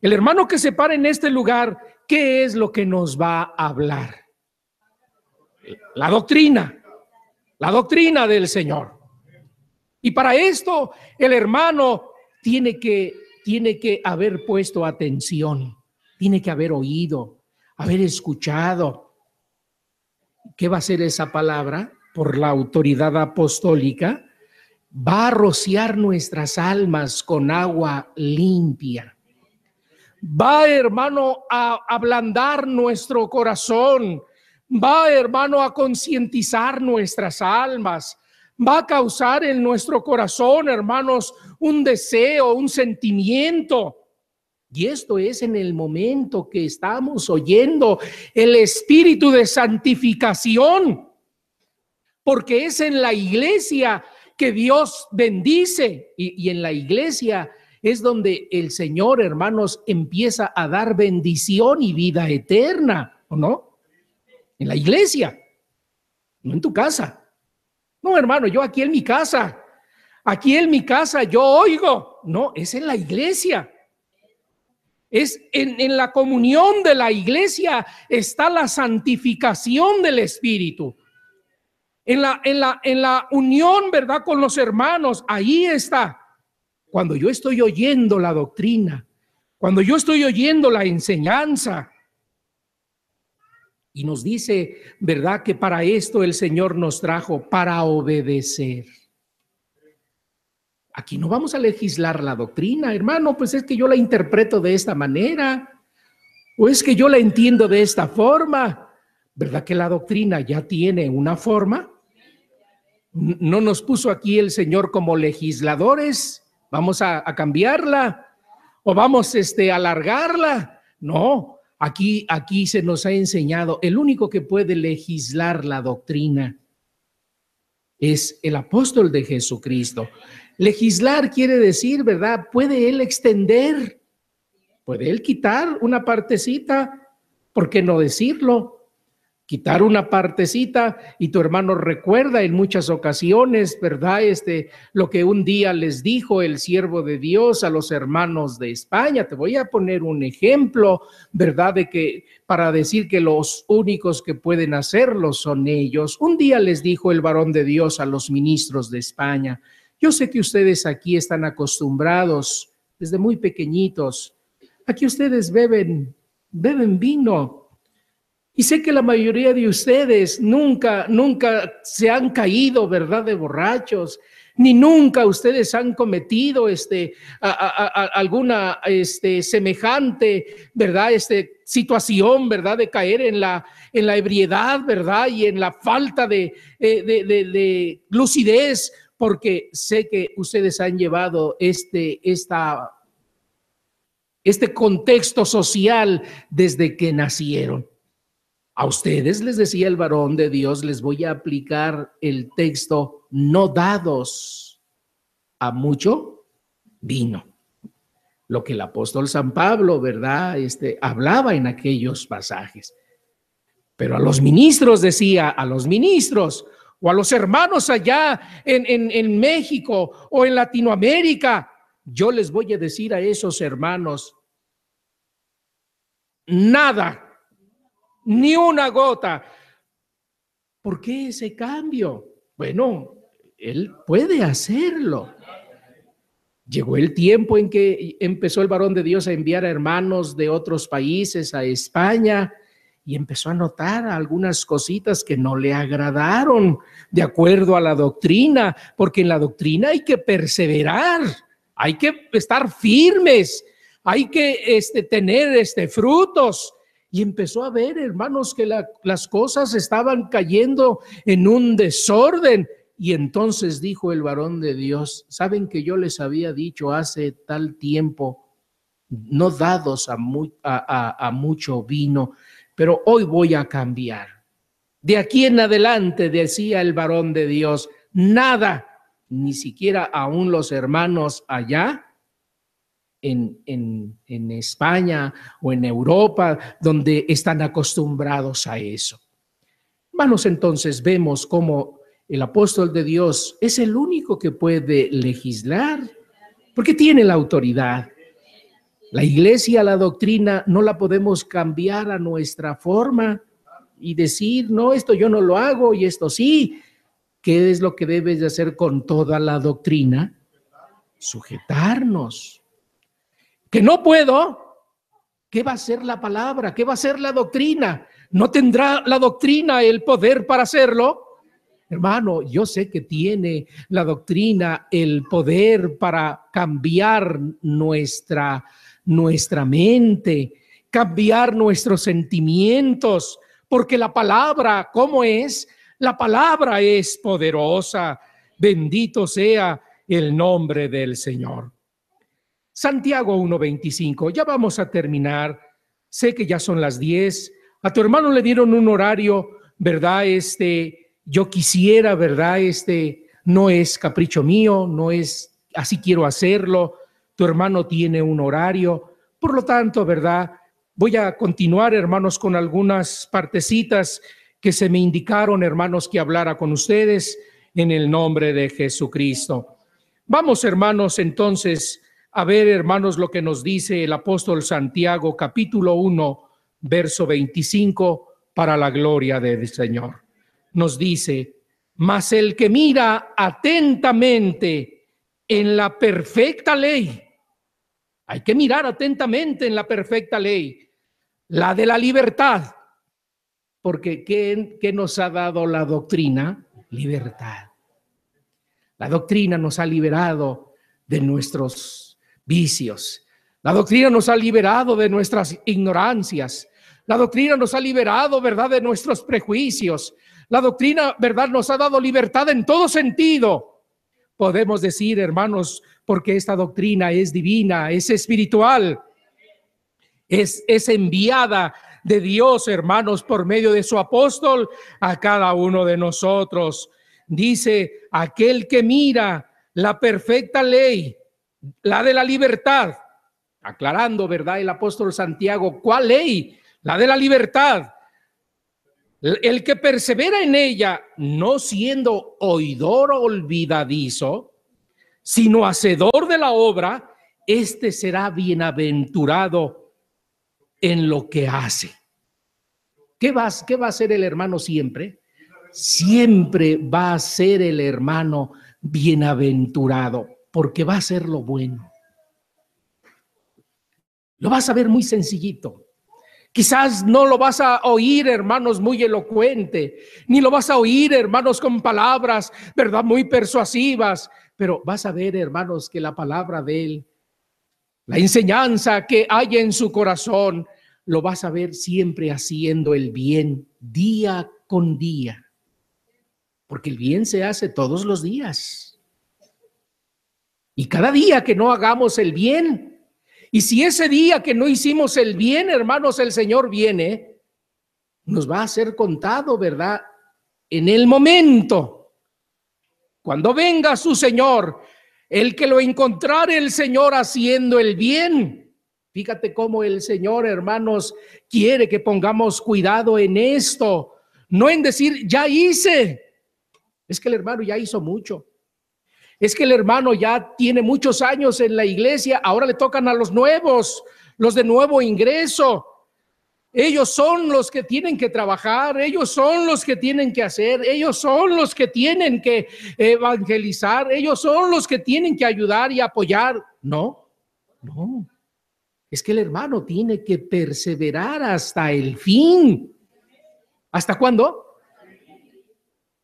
El hermano que se para en este lugar, ¿qué es lo que nos va a hablar? La doctrina, la doctrina del Señor. Y para esto el hermano tiene que, tiene que haber puesto atención, tiene que haber oído, haber escuchado. ¿Qué va a ser esa palabra? Por la autoridad apostólica, va a rociar nuestras almas con agua limpia. Va, hermano, a ablandar nuestro corazón. Va, hermano, a concientizar nuestras almas va a causar en nuestro corazón, hermanos, un deseo, un sentimiento. Y esto es en el momento que estamos oyendo el espíritu de santificación, porque es en la iglesia que Dios bendice y, en la iglesia es donde el Señor, hermanos, empieza a dar bendición y vida eterna, ¿o no? En la iglesia, no en tu casa. No, hermano, yo aquí en mi casa, aquí en mi casa yo oigo. No, es en la iglesia. Es en, en la comunión de la iglesia está la santificación del Espíritu. En la, en la, en la unión, ¿verdad? Con los hermanos, ahí está. Cuando yo estoy oyendo la doctrina, cuando yo estoy oyendo la enseñanza, y nos dice, ¿verdad? Que para esto el Señor nos trajo, para obedecer. Aquí no vamos a legislar la doctrina, hermano, pues es que yo la interpreto de esta manera, o es que yo la entiendo de esta forma. ¿Verdad que la doctrina ya tiene una forma? No nos puso aquí el Señor como legisladores. Vamos a, cambiarla o vamos este, a alargarla. No, aquí, aquí se nos ha enseñado, el único que puede legislar la doctrina es el apóstol de Jesucristo. Legislar quiere decir, ¿verdad? Puede él extender, puede él quitar una partecita, ¿por qué no decirlo? Quitar una partecita y tu hermano recuerda en muchas ocasiones, ¿verdad? Este, lo que un día les dijo el siervo de Dios a los hermanos de España. Te voy a poner un ejemplo, ¿verdad? De que para decir que los únicos que pueden hacerlo son ellos. Un día les dijo el varón de Dios a los ministros de España, yo sé que ustedes aquí están acostumbrados desde muy pequeñitos. Aquí ustedes beben, beben vino, y sé que la mayoría de ustedes nunca, nunca se han caído, ¿verdad?, de borrachos, ni nunca ustedes han cometido este, alguna este, semejante, ¿verdad?, este, situación, ¿verdad?, de caer en la, en la ebriedad, ¿verdad?, y en la falta de, eh, de, de lucidez, porque sé que ustedes han llevado este, esta, este contexto social desde que nacieron. A ustedes les decía el varón de Dios, les voy a aplicar el texto, no dados a mucho vino. Lo que el apóstol San Pablo, ¿verdad? Este, hablaba en aquellos pasajes. Pero a los ministros decía, a los ministros o a los hermanos allá en, en, en México o en Latinoamérica, yo les voy a decir a esos hermanos, nada ni una gota. ¿Por qué ese cambio? Bueno, él puede hacerlo. Llegó el tiempo en que empezó el varón de Dios a enviar a hermanos de otros países a España y empezó a notar algunas cositas que no le agradaron de acuerdo a la doctrina, porque en la doctrina hay que perseverar, hay que estar firmes, hay que este, tener este, frutos y empezó a ver, hermanos, que las cosas estaban cayendo en un desorden. Y entonces dijo el varón de Dios, saben que yo les había dicho hace tal tiempo, no dados a, a mucho vino, pero hoy voy a cambiar. De aquí en adelante, decía el varón de Dios, nada, ni siquiera aún los hermanos allá en, España o en Europa, donde están acostumbrados a eso. Hermanos, entonces vemos cómo el apóstol de Dios es el único que puede legislar, porque tiene la autoridad. La iglesia, la doctrina, no la podemos cambiar a nuestra forma y decir, no, esto yo no lo hago y esto sí. ¿Qué es lo que debes de hacer con toda la doctrina? Sujetarnos que no puedo, ¿qué va a ser la palabra? ¿Qué va a ser la doctrina? ¿No tendrá la doctrina el poder para hacerlo? Hermano, yo sé que tiene la doctrina el poder para cambiar nuestra, nuestra mente, cambiar nuestros sentimientos, porque la palabra, ¿cómo es? La palabra es poderosa. Bendito sea el nombre del Señor. Santiago 1.25, ya vamos a terminar. Sé que ya son las 10. A tu hermano le dieron un horario, ¿verdad? Este, yo quisiera, ¿verdad? Este, no es capricho mío, no es así quiero hacerlo. Tu hermano tiene un horario. Por lo tanto, ¿verdad? Voy a continuar, hermanos, con algunas partecitas que se me indicaron, hermanos, que hablara con ustedes en el nombre de Jesucristo. Vamos, hermanos, entonces a ver, hermanos, lo que nos dice el apóstol Santiago, capítulo 1, verso 25, para la gloria del Señor. Nos dice, mas el que mira atentamente en la perfecta ley, hay que mirar atentamente en la perfecta ley, la de la libertad, porque ¿qué, qué nos ha dado la doctrina? Libertad. La doctrina nos ha liberado de nuestros vicios. La doctrina nos ha liberado de nuestras ignorancias. La doctrina nos ha liberado, ¿verdad?, de nuestros prejuicios. La doctrina, ¿verdad?, nos ha dado libertad en todo sentido. Podemos decir, hermanos, porque esta doctrina es divina, es espiritual, es, es enviada de Dios, hermanos, por medio de su apóstol a cada uno de nosotros. Dice, aquel que mira la perfecta ley, la de la libertad, aclarando, ¿verdad? El apóstol Santiago, ¿cuál ley? La de la libertad. El que persevera en ella, no siendo oidor olvidadizo, sino hacedor de la obra, este será bienaventurado en lo que hace. ¿Qué va, ¿Qué va a hacer el hermano siempre? Siempre va a ser el hermano bienaventurado, porque va a ser lo bueno. Lo vas a ver muy sencillito. Quizás no lo vas a oír, hermanos, muy elocuente, ni lo vas a oír, hermanos, con palabras, ¿verdad? Muy persuasivas, pero vas a ver, hermanos, que la palabra de Él, la enseñanza que hay en su corazón, lo vas a ver siempre haciendo el bien día con día, porque el bien se hace todos los días. Y cada día que no hagamos el bien, y si ese día que no hicimos el bien, hermanos, el Señor viene, nos va a ser contado, ¿verdad? En el momento, cuando venga su Señor, el que lo encontrare el Señor haciendo el bien. Fíjate cómo el Señor, hermanos, quiere que pongamos cuidado en esto, no en decir, ya hice. Es que el hermano ya hizo mucho. Es que el hermano ya tiene muchos años en la iglesia, ahora le tocan a los nuevos, los de nuevo ingreso. Ellos son los que tienen que trabajar, ellos son los que tienen que hacer, ellos son los que tienen que evangelizar, ellos son los que tienen que ayudar y apoyar. No, no. Es que el hermano tiene que perseverar hasta el fin. ¿Hasta cuándo?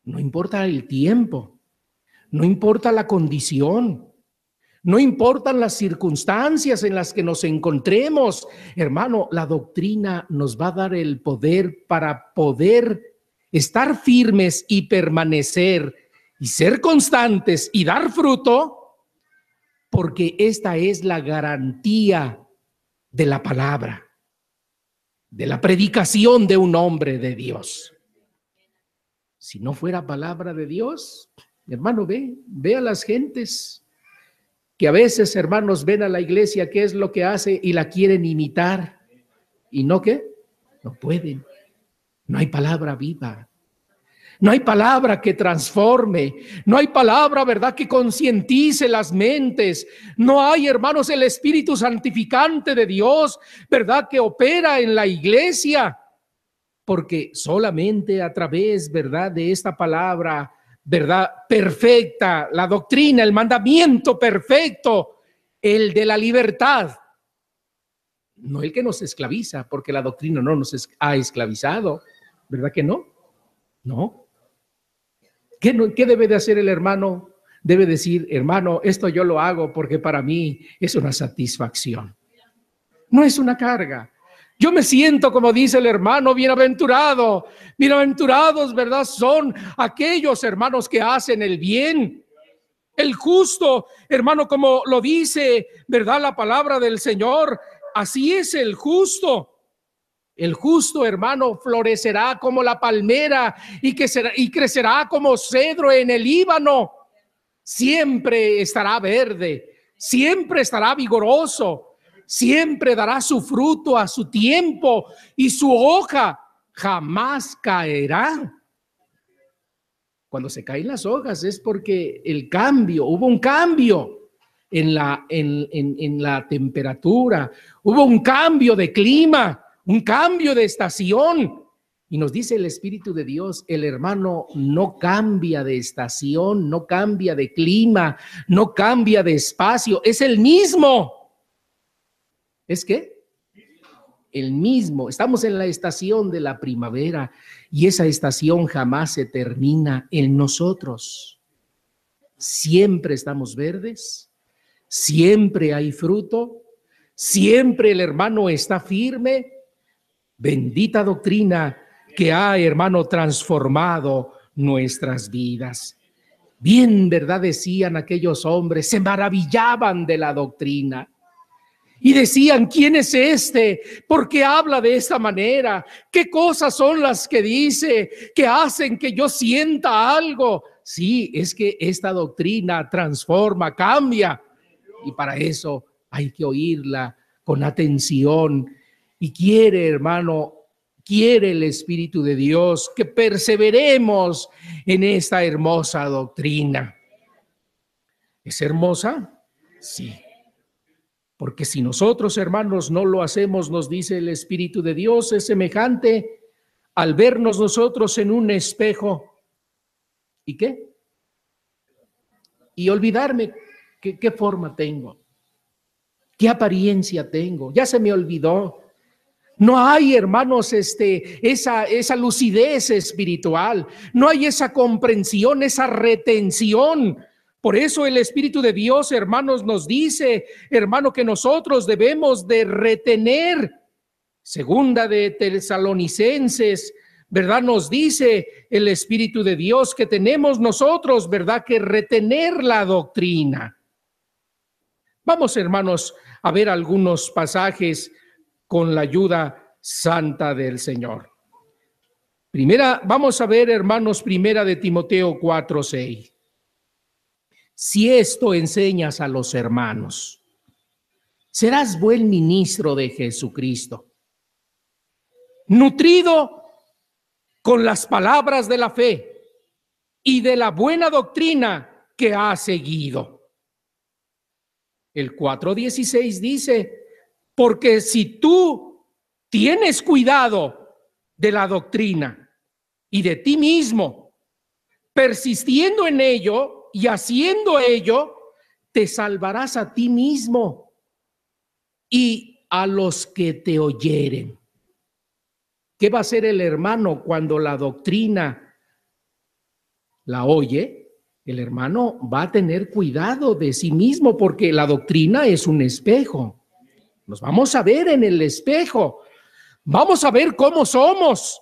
No importa el tiempo. No importa la condición, no importan las circunstancias en las que nos encontremos. Hermano, la doctrina nos va a dar el poder para poder estar firmes y permanecer y ser constantes y dar fruto, porque esta es la garantía de la palabra, de la predicación de un hombre de Dios. Si no fuera palabra de Dios, Hermano, ve, ve a las gentes que a veces, hermanos, ven a la iglesia qué es lo que hace y la quieren imitar. ¿Y no qué? No pueden. No hay palabra viva. No hay palabra que transforme. No hay palabra, ¿verdad?, que concientice las mentes. No hay, hermanos, el Espíritu Santificante de Dios, ¿verdad?, que opera en la iglesia. Porque solamente a través, ¿verdad?, de esta palabra ¿verdad? Perfecta, la doctrina, el mandamiento perfecto, el de la libertad. No el que nos esclaviza, porque la doctrina no nos ha esclavizado, ¿verdad que no? No. ¿Qué, no, ¿Qué debe de hacer el hermano? Debe decir, hermano, esto yo lo hago porque para mí es una satisfacción. No es una carga. Yo me siento, como dice el hermano, bienaventurado. Bienaventurados, ¿verdad? Son aquellos hermanos que hacen el bien. El justo, hermano, como lo dice, ¿verdad? La palabra del Señor. Así es el justo. El justo, hermano, florecerá como la palmera y, que será, y crecerá como cedro en el Líbano. Siempre estará verde, siempre estará vigoroso siempre dará su fruto a su tiempo y su hoja jamás caerá. Cuando se caen las hojas es porque el cambio, hubo un cambio en la, en, en la temperatura, hubo un cambio de clima, un cambio de estación. Y nos dice el Espíritu de Dios, el hermano no cambia de estación, no cambia de clima, no cambia de espacio, es el mismo. ¿Es qué? El mismo. Estamos en la estación de la primavera y esa estación jamás se termina en nosotros. Siempre estamos verdes, siempre hay fruto, siempre el hermano está firme, Bendita doctrina que ha, hermano, transformado nuestras vidas. Bien, ¿verdad? Decían aquellos hombres, se maravillaban de la doctrina. Y decían, ¿quién es este? ¿Por qué habla de esta manera? ¿Qué cosas son las que dice que hacen que yo sienta algo? Sí, es que esta doctrina transforma, cambia. Y para eso hay que oírla con atención. Y quiere, hermano, quiere el Espíritu de Dios que perseveremos en esta hermosa doctrina. ¿Es hermosa? Sí. Porque si nosotros, hermanos, no lo hacemos, nos dice el Espíritu de Dios, es semejante al vernos nosotros en un espejo. ¿Y qué? Y olvidarme qué, forma tengo, qué apariencia tengo. Ya se me olvidó. No hay, hermanos, este, esa, esa lucidez espiritual, no hay esa comprensión, esa retención. Por eso el Espíritu de Dios, hermanos, nos dice, hermano, que nosotros debemos de retener. Segunda de Tesalonicenses, ¿verdad? Nos dice el Espíritu de Dios que tenemos nosotros, ¿verdad? Que retener la doctrina. Vamos, hermanos, a ver algunos pasajes con la ayuda santa del Señor. Primera, vamos a ver, hermanos, primera de Timoteo 4, 6. Si esto enseñas a los hermanos, serás buen ministro de Jesucristo, nutrido con las palabras de la fe y de la buena doctrina que ha seguido. El 4.16 dice, porque si tú tienes cuidado de la doctrina y de ti mismo, persistiendo en ello y haciendo ello, te salvarás a ti mismo y a los que te oyeren. ¿Qué va a hacer el hermano cuando la doctrina la oye? El hermano va a tener cuidado de sí mismo porque la doctrina es un espejo. Nos vamos a ver en el espejo. Vamos a ver cómo somos.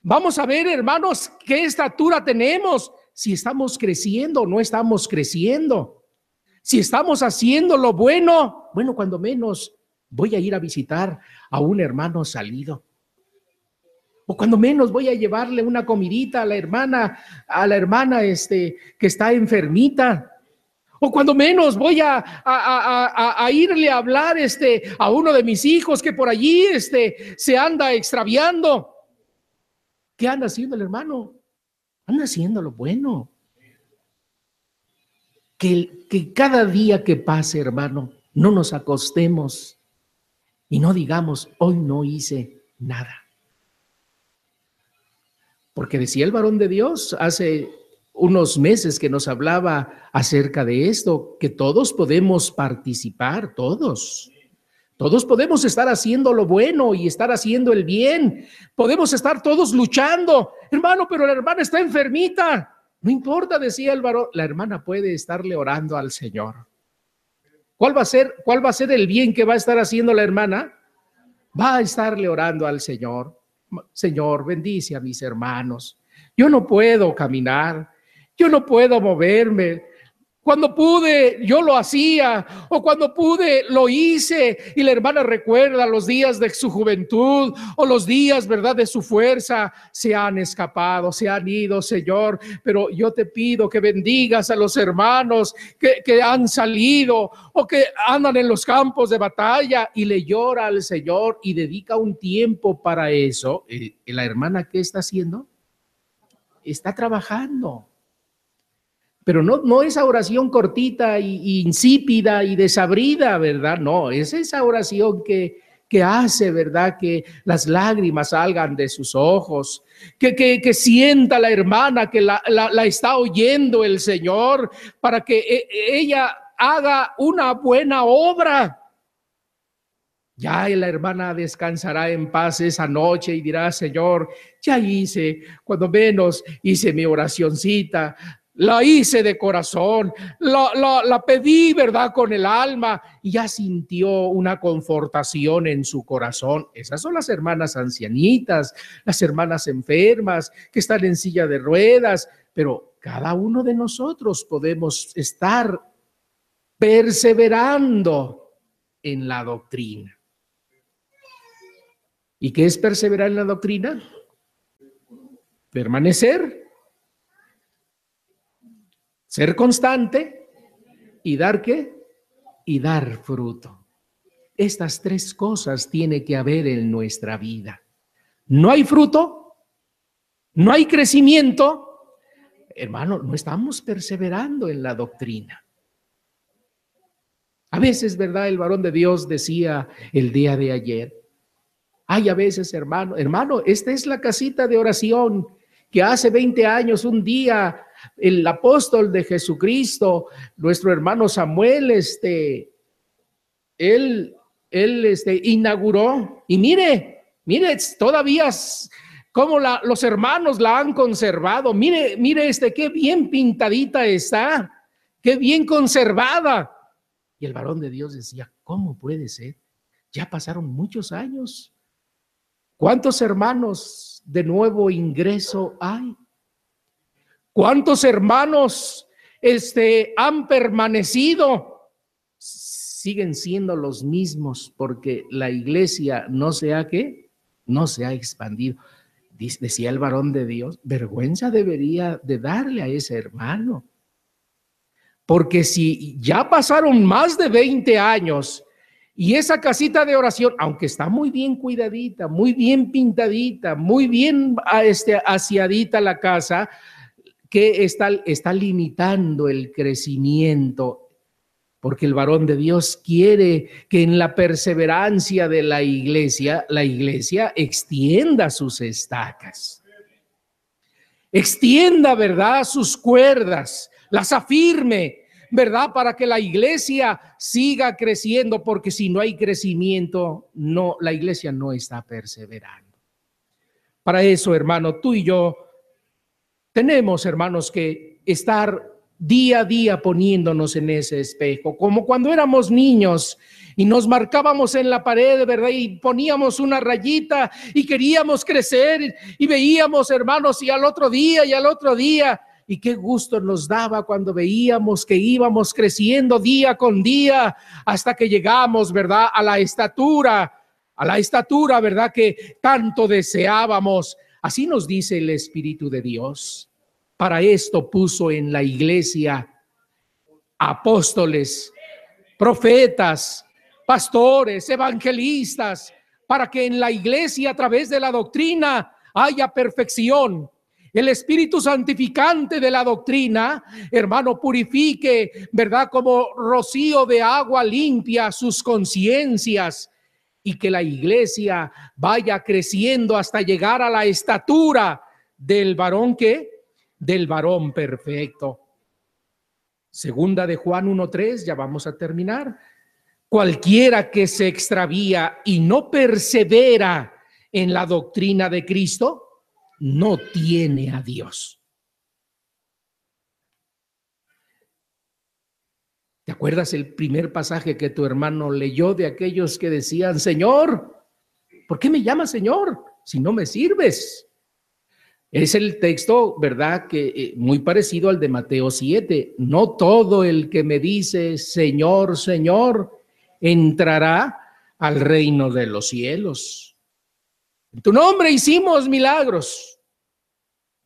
Vamos a ver, hermanos, qué estatura tenemos. Si estamos creciendo o no estamos creciendo. Si estamos haciendo lo bueno, bueno, cuando menos voy a ir a visitar a un hermano salido. O cuando menos voy a llevarle una comidita a la hermana, a la hermana este, que está enfermita. O cuando menos voy a, irle a hablar este, a uno de mis hijos que por allí este, se anda extraviando. ¿Qué anda haciendo el hermano? Anda haciendo lo bueno. Que, que cada día que pase, hermano, no nos acostemos y no digamos, hoy no hice nada. Porque decía el varón de Dios hace unos meses que nos hablaba acerca de esto, que todos podemos participar, todos. Todos podemos estar haciendo lo bueno y estar haciendo el bien. Podemos estar todos luchando. Hermano, pero la hermana está enfermita. No importa, decía el varón, la hermana puede estarle orando al Señor. ¿Cuál va a ser, cuál va a ser el bien que va a estar haciendo la hermana? Va a estarle orando al Señor. Señor, bendice a mis hermanos. Yo no puedo caminar, yo no puedo moverme. Cuando pude, yo lo hacía, o cuando pude, lo hice. Y la hermana recuerda los días de su juventud o los días, ¿verdad?, de su fuerza. Se han escapado, se han ido, Señor. Pero yo te pido que bendigas a los hermanos que, han salido o que andan en los campos de batalla y le llora al Señor y dedica un tiempo para eso. ¿Y la hermana qué está haciendo? Está trabajando pero no, no esa oración cortita y, insípida y desabrida, ¿verdad? No, es esa oración que, que hace, ¿verdad? Que las lágrimas salgan de sus ojos, que, que, sienta la hermana que la, la, está oyendo el Señor para que e, ella haga una buena obra. Ya la hermana descansará en paz esa noche y dirá, Señor, ya hice, cuando menos hice mi oracioncita, la hice de corazón, la, la, pedí, ¿verdad? Con el alma y ya sintió una confortación en su corazón. Esas son las hermanas ancianitas, las hermanas enfermas que están en silla de ruedas, pero cada uno de nosotros podemos estar perseverando en la doctrina. ¿Y qué es perseverar en la doctrina? Permanecer ser constante y dar qué? Y dar fruto. Estas tres cosas tiene que haber en nuestra vida. No hay fruto, no hay crecimiento. Hermano, no estamos perseverando en la doctrina. A veces, ¿verdad? El varón de Dios decía el día de ayer, hay a veces, hermano, hermano, esta es la casita de oración que hace 20 años, un día, el apóstol de Jesucristo, nuestro hermano Samuel, este, él, él este, inauguró. Y mire, mire, todavía cómo la, los hermanos la han conservado. Mire, mire, este, qué bien pintadita está, qué bien conservada. Y el varón de Dios decía, ¿cómo puede ser? Ya pasaron muchos años. ¿Cuántos hermanos de nuevo ingreso hay? ¿Cuántos hermanos este, han permanecido? Siguen siendo los mismos porque la iglesia no se ha que no se ha expandido. Decía el varón de Dios, vergüenza debería de darle a ese hermano. Porque si ya pasaron más de 20 años y esa casita de oración, aunque está muy bien cuidadita, muy bien pintadita, muy bien ah, este, asiadita la casa, que está, está limitando el crecimiento, porque el varón de Dios quiere que en la perseverancia de la iglesia, la iglesia extienda sus estacas, extienda, ¿verdad?, sus cuerdas, las afirme, ¿verdad? Para que la iglesia siga creciendo, porque si no hay crecimiento, no, la iglesia no está perseverando. Para eso, hermano, tú y yo tenemos, hermanos, que estar día a día poniéndonos en ese espejo, como cuando éramos niños y nos marcábamos en la pared, ¿verdad? Y poníamos una rayita y queríamos crecer y veíamos, hermanos, y al otro día y al otro día. Y qué gusto nos daba cuando veíamos que íbamos creciendo día con día hasta que llegamos, ¿verdad? A la estatura, a la estatura, ¿verdad? Que tanto deseábamos. Así nos dice el Espíritu de Dios. Para esto puso en la iglesia apóstoles, profetas, pastores, evangelistas, para que en la iglesia a través de la doctrina haya perfección. El espíritu santificante de la doctrina, hermano, purifique, ¿verdad? Como rocío de agua limpia sus conciencias y que la iglesia vaya creciendo hasta llegar a la estatura del varón que del varón perfecto. Segunda de Juan 1.3, ya vamos a terminar. Cualquiera que se extravía y no persevera en la doctrina de Cristo, no tiene a Dios. ¿Te acuerdas el primer pasaje que tu hermano leyó de aquellos que decían, Señor, ¿por qué me llamas Señor si no me sirves? Es el texto, ¿verdad? Que eh, muy parecido al de Mateo 7. No todo el que me dice, Señor, Señor, entrará al reino de los cielos. En tu nombre hicimos milagros.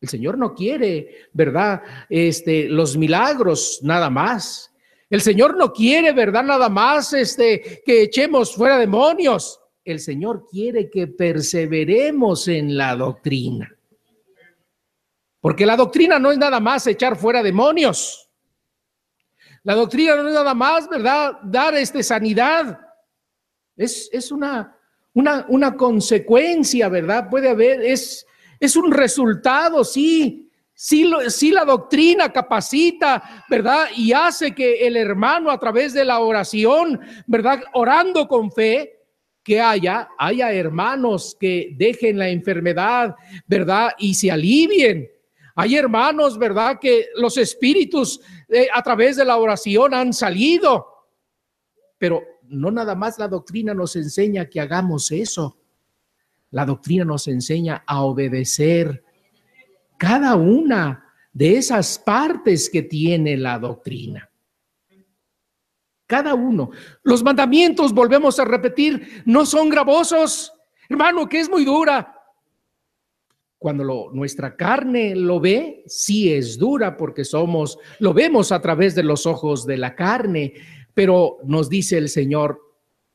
El Señor no quiere, ¿verdad? Este, los milagros nada más. El Señor no quiere, ¿verdad? Nada más este, que echemos fuera demonios. El Señor quiere que perseveremos en la doctrina. Porque la doctrina no es nada más echar fuera demonios. La doctrina no es nada más, ¿verdad? Dar este sanidad. Es, es una, una, una, consecuencia, ¿verdad? Puede haber, es, es un resultado, sí. Sí, sí, la doctrina capacita, ¿verdad? Y hace que el hermano a través de la oración, ¿verdad? Orando con fe, que haya, haya hermanos que dejen la enfermedad, ¿verdad? Y se alivien Hay hermanos, ¿verdad? Que los espíritus eh, a través de la oración han salido. Pero no nada más la doctrina nos enseña que hagamos eso. La doctrina nos enseña a obedecer cada una de esas partes que tiene la doctrina. Cada uno. Los mandamientos, volvemos a repetir, no son gravosos. Hermano, que es muy dura. Cuando nuestra carne lo ve, sí es dura porque somos, lo vemos a través de los ojos de la carne, pero nos dice el Señor,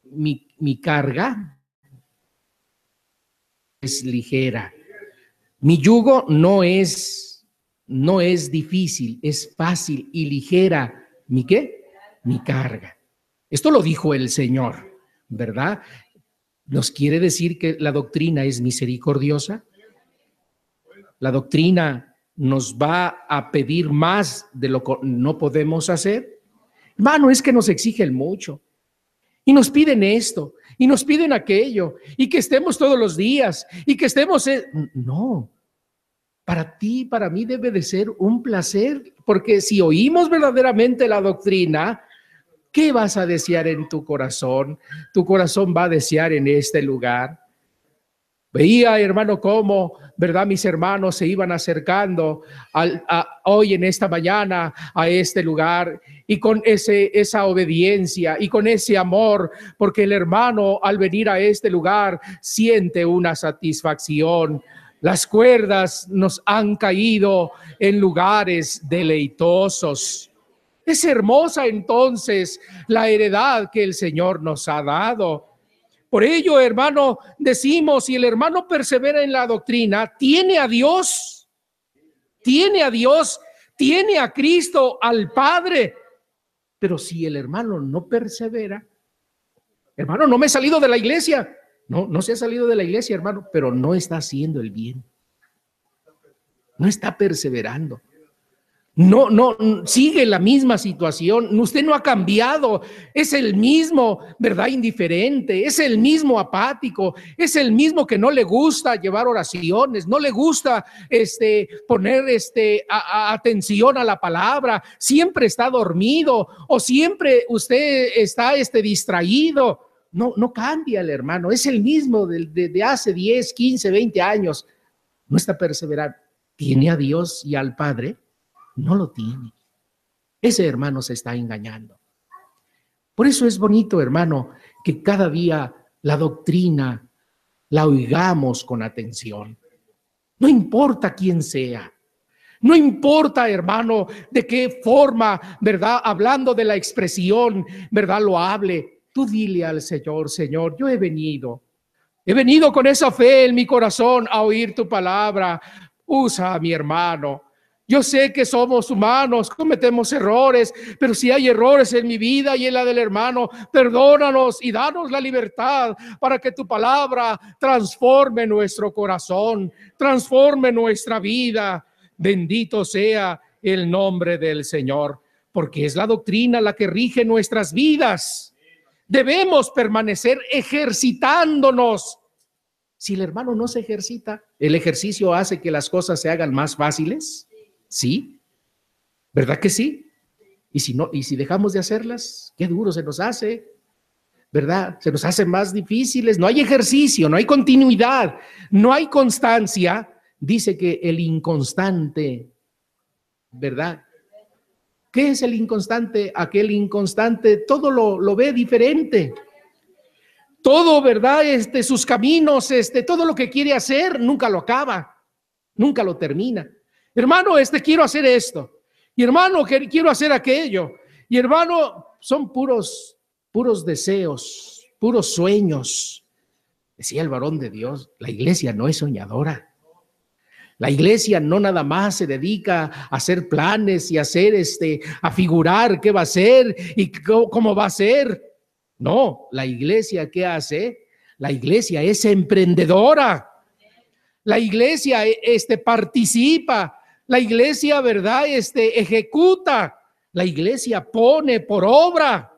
mi, mi carga es ligera. Mi yugo no es, no es difícil, es fácil y ligera. ¿Mi qué? Mi carga. Esto lo dijo el Señor, ¿verdad? ¿Nos quiere decir que la doctrina es misericordiosa? La doctrina nos va a pedir más de lo que no podemos hacer. Hermano, es que nos exigen mucho. Y nos piden esto, y nos piden aquello, y que estemos todos los días, y que estemos... No, para ti, para mí debe de ser un placer, porque si oímos verdaderamente la doctrina, ¿qué vas a desear en tu corazón? Tu corazón va a desear en este lugar. Veía, hermano, cómo, ¿verdad? Mis hermanos se iban acercando al, hoy en esta mañana a este lugar y con ese, esa obediencia y con ese amor, porque el hermano al venir a este lugar siente una satisfacción. Las cuerdas nos han caído en lugares deleitosos. Es hermosa entonces la heredad que el Señor nos ha dado. Por ello, hermano, decimos, si el hermano persevera en la doctrina, tiene a Dios, tiene a Dios, tiene a Cristo, al Padre. Pero si el hermano no persevera, hermano, no me he salido de la iglesia. No, no se ha salido de la iglesia, hermano, pero no está haciendo el bien. No está perseverando no, no, sigue la misma situación, usted no ha cambiado, es el mismo, ¿verdad? Indiferente, es el mismo apático, es el mismo que no le gusta llevar oraciones, no le gusta este, poner este, atención a la palabra, siempre está dormido o siempre usted está este, distraído. No, no cambia el hermano, es el mismo de, de hace 10, 15, 20 años. No está perseverando. ¿Tiene a Dios y al Padre? No lo tiene. Ese hermano se está engañando. Por eso es bonito, hermano, que cada día la doctrina la oigamos con atención. No importa quién sea. No importa, hermano, de qué forma, ¿verdad? Hablando de la expresión, ¿verdad? Lo hable. Tú dile al Señor, Señor, yo he venido. He venido con esa fe en mi corazón a oír tu palabra. Usa a mi hermano. Yo sé que somos humanos, cometemos errores, pero si hay errores en mi vida y en la del hermano, perdónanos y danos la libertad para que tu palabra transforme nuestro corazón, transforme nuestra vida. Bendito sea el nombre del Señor, porque es la doctrina la que rige nuestras vidas. Debemos permanecer ejercitándonos. Si el hermano no se ejercita, el ejercicio hace que las cosas se hagan más fáciles. Sí, ¿verdad que sí? Y si no, y si dejamos de hacerlas, qué duro se nos hace, ¿verdad? Se nos hace más difíciles, no hay ejercicio, no hay continuidad, no hay constancia. Dice que el inconstante, ¿verdad? ¿Qué es el inconstante? Aquel inconstante todo lo, lo ve diferente. Todo, ¿verdad? Este, sus caminos, este, todo lo que quiere hacer, nunca lo acaba, nunca lo termina. Hermano, este quiero hacer esto. Y hermano, quiero hacer aquello. Y hermano, son puros, puros deseos, puros sueños. Decía el varón de Dios, la iglesia no es soñadora. La iglesia no nada más se dedica a hacer planes y a hacer este, a figurar qué va a ser y cómo va a ser. No, la iglesia ¿qué hace? La iglesia es emprendedora. La iglesia este participa la iglesia, ¿verdad? Este ejecuta. La iglesia pone por obra.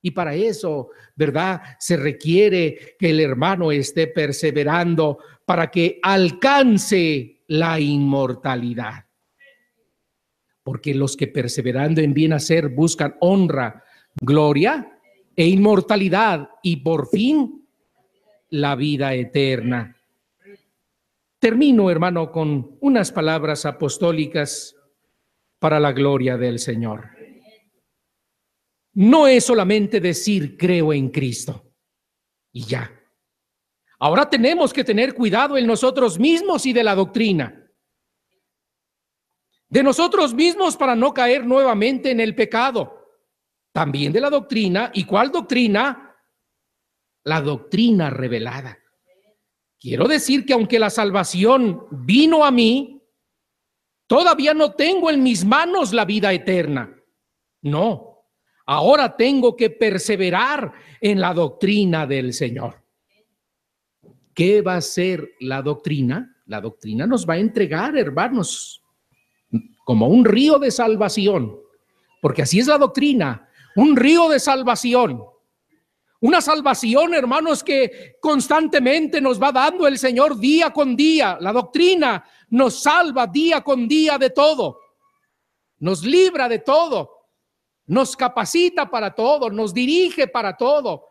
Y para eso, ¿verdad? Se requiere que el hermano esté perseverando para que alcance la inmortalidad. Porque los que perseverando en bien hacer buscan honra, gloria e inmortalidad y por fin la vida eterna. Termino, hermano, con unas palabras apostólicas para la gloria del Señor. No es solamente decir creo en Cristo y ya. Ahora tenemos que tener cuidado en nosotros mismos y de la doctrina. De nosotros mismos para no caer nuevamente en el pecado. También de la doctrina. ¿Y cuál doctrina? La doctrina revelada. Quiero decir que aunque la salvación vino a mí, todavía no tengo en mis manos la vida eterna. No, ahora tengo que perseverar en la doctrina del Señor. ¿Qué va a ser la doctrina? La doctrina nos va a entregar, hermanos, como un río de salvación, porque así es la doctrina, un río de salvación una salvación, hermanos, que constantemente nos va dando el Señor día con día. La doctrina nos salva día con día de todo. Nos libra de todo. Nos capacita para todo. Nos dirige para todo.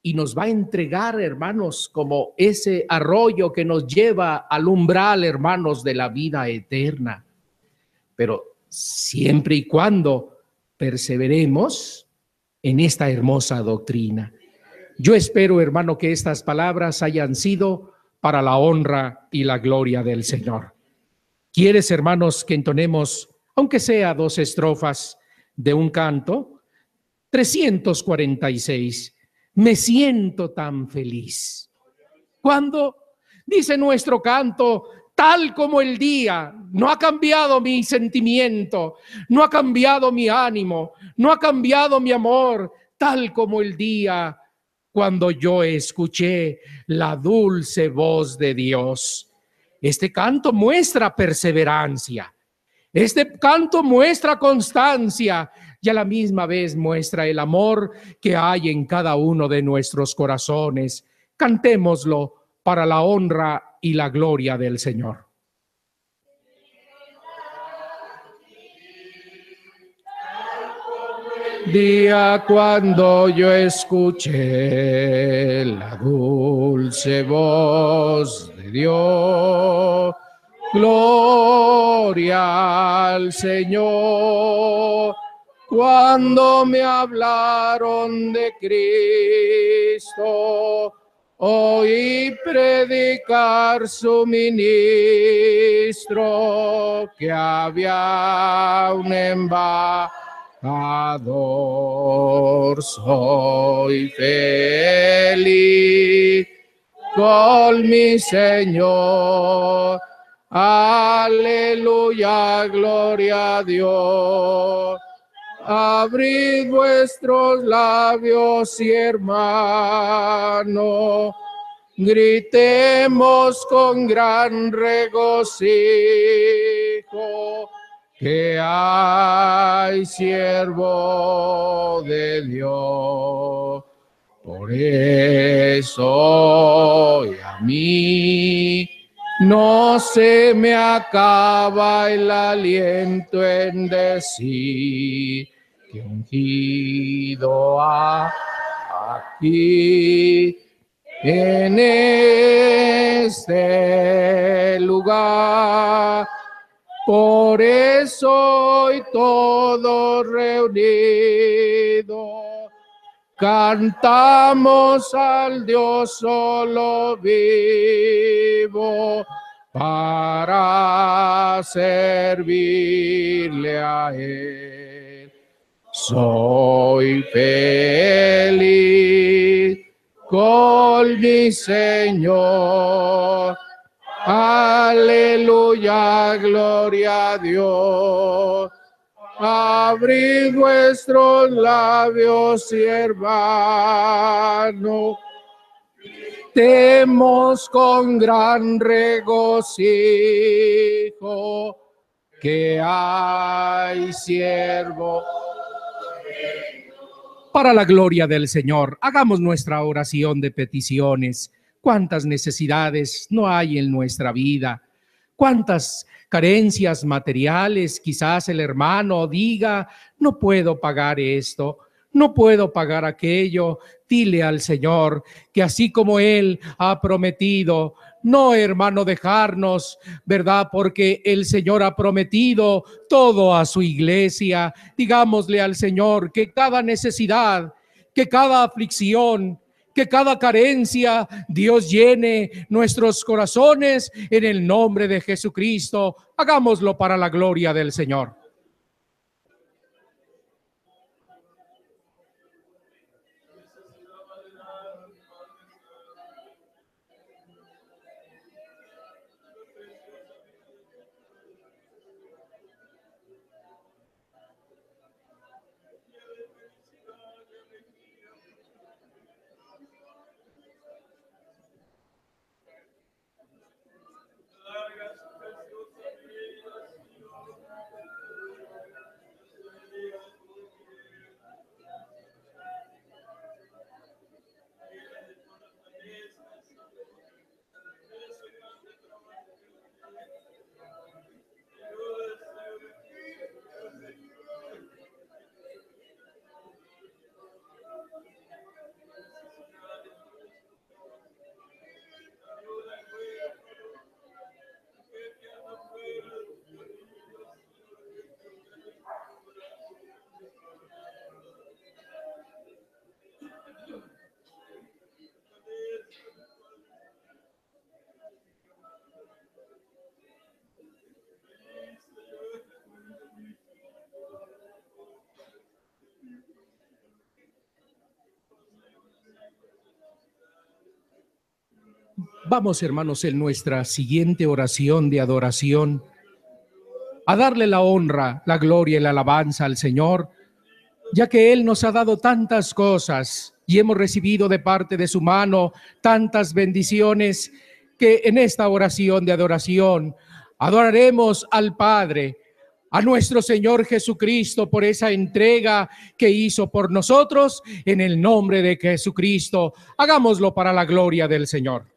Y nos va a entregar, hermanos, como ese arroyo que nos lleva al umbral, hermanos, de la vida eterna. Pero siempre y cuando perseveremos en esta hermosa doctrina. Yo espero, hermano, que estas palabras hayan sido para la honra y la gloria del Señor. ¿Quieres, hermanos, que entonemos, aunque sea dos estrofas de un canto? 346. Me siento tan feliz. Cuando dice nuestro canto, tal como el día, no ha cambiado mi sentimiento, no ha cambiado mi ánimo, no ha cambiado mi amor, tal como el día cuando yo escuché la dulce voz de Dios. Este canto muestra perseverancia. Este canto muestra constancia y a la misma vez muestra el amor que hay en cada uno de nuestros corazones. Cantémoslo para la honra y la gloria del Señor. día cuando yo escuché la dulce voz de Dios. Gloria al Señor. Cuando me hablaron de Cristo, oí predicar su ministro que había un embajador soy feliz con mi Señor. Aleluya, gloria a Dios. Abrid vuestros labios y hermano, gritemos con gran regocijo que hay siervo de Dios. Por eso y a mí no se me acaba el aliento en decir que ungido aquí en este lugar por eso hoy todos reunidos cantamos al Dios solo vivo para servirle a Él. Soy feliz con mi Señor Aleluya, gloria a Dios. Abrid vuestros labios, y hermano. Temos con gran regocijo que hay siervo. Para la gloria del Señor, hagamos nuestra oración de peticiones. Cuántas necesidades no hay en nuestra vida, ¿Cuántas carencias materiales quizás el hermano diga, no puedo pagar esto, no puedo pagar aquello? Dile al Señor que así como Él ha prometido, no hermano dejarnos, ¿verdad? Porque el Señor ha prometido todo a su iglesia. Digámosle al Señor que cada necesidad, que cada aflicción, que cada carencia Dios llene nuestros corazones en el nombre de Jesucristo. Hagámoslo para la gloria del Señor. Vamos, hermanos, en nuestra siguiente oración de adoración a darle la honra, la gloria y la alabanza al Señor, ya que Él nos ha dado tantas cosas y hemos recibido de parte de su mano tantas bendiciones que en esta oración de adoración adoraremos al Padre, a nuestro Señor Jesucristo por esa entrega que hizo por nosotros en el nombre de Jesucristo. Hagámoslo para la gloria del Señor.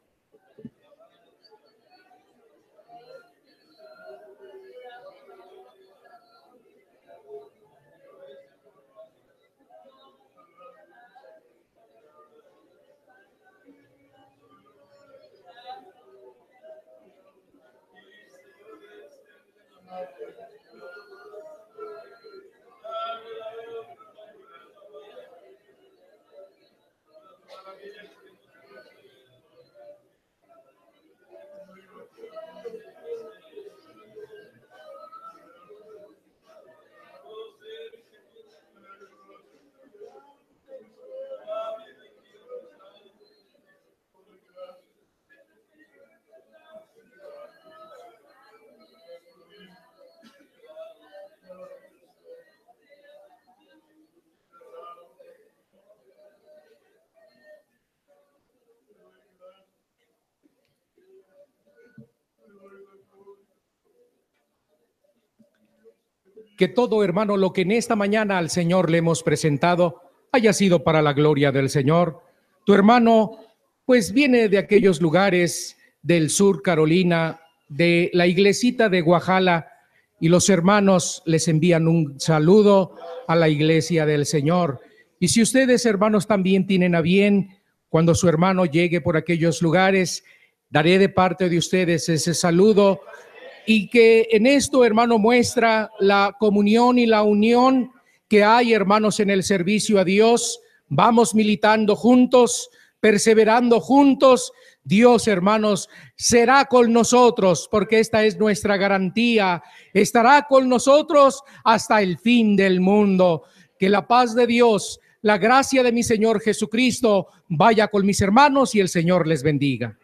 Que todo hermano lo que en esta mañana al Señor le hemos presentado haya sido para la gloria del Señor. Tu hermano pues viene de aquellos lugares del sur Carolina, de la iglesita de Guajala, y los hermanos les envían un saludo a la iglesia del Señor. Y si ustedes, hermanos, también tienen a bien, cuando su hermano llegue por aquellos lugares, daré de parte de ustedes ese saludo y que en esto, hermano, muestra la comunión y la unión que hay, hermanos, en el servicio a Dios. Vamos militando juntos, perseverando juntos. Dios, hermanos, será con nosotros porque esta es nuestra garantía. Estará con nosotros hasta el fin del mundo. Que la paz de Dios, la gracia de mi Señor Jesucristo vaya con mis hermanos y el Señor les bendiga.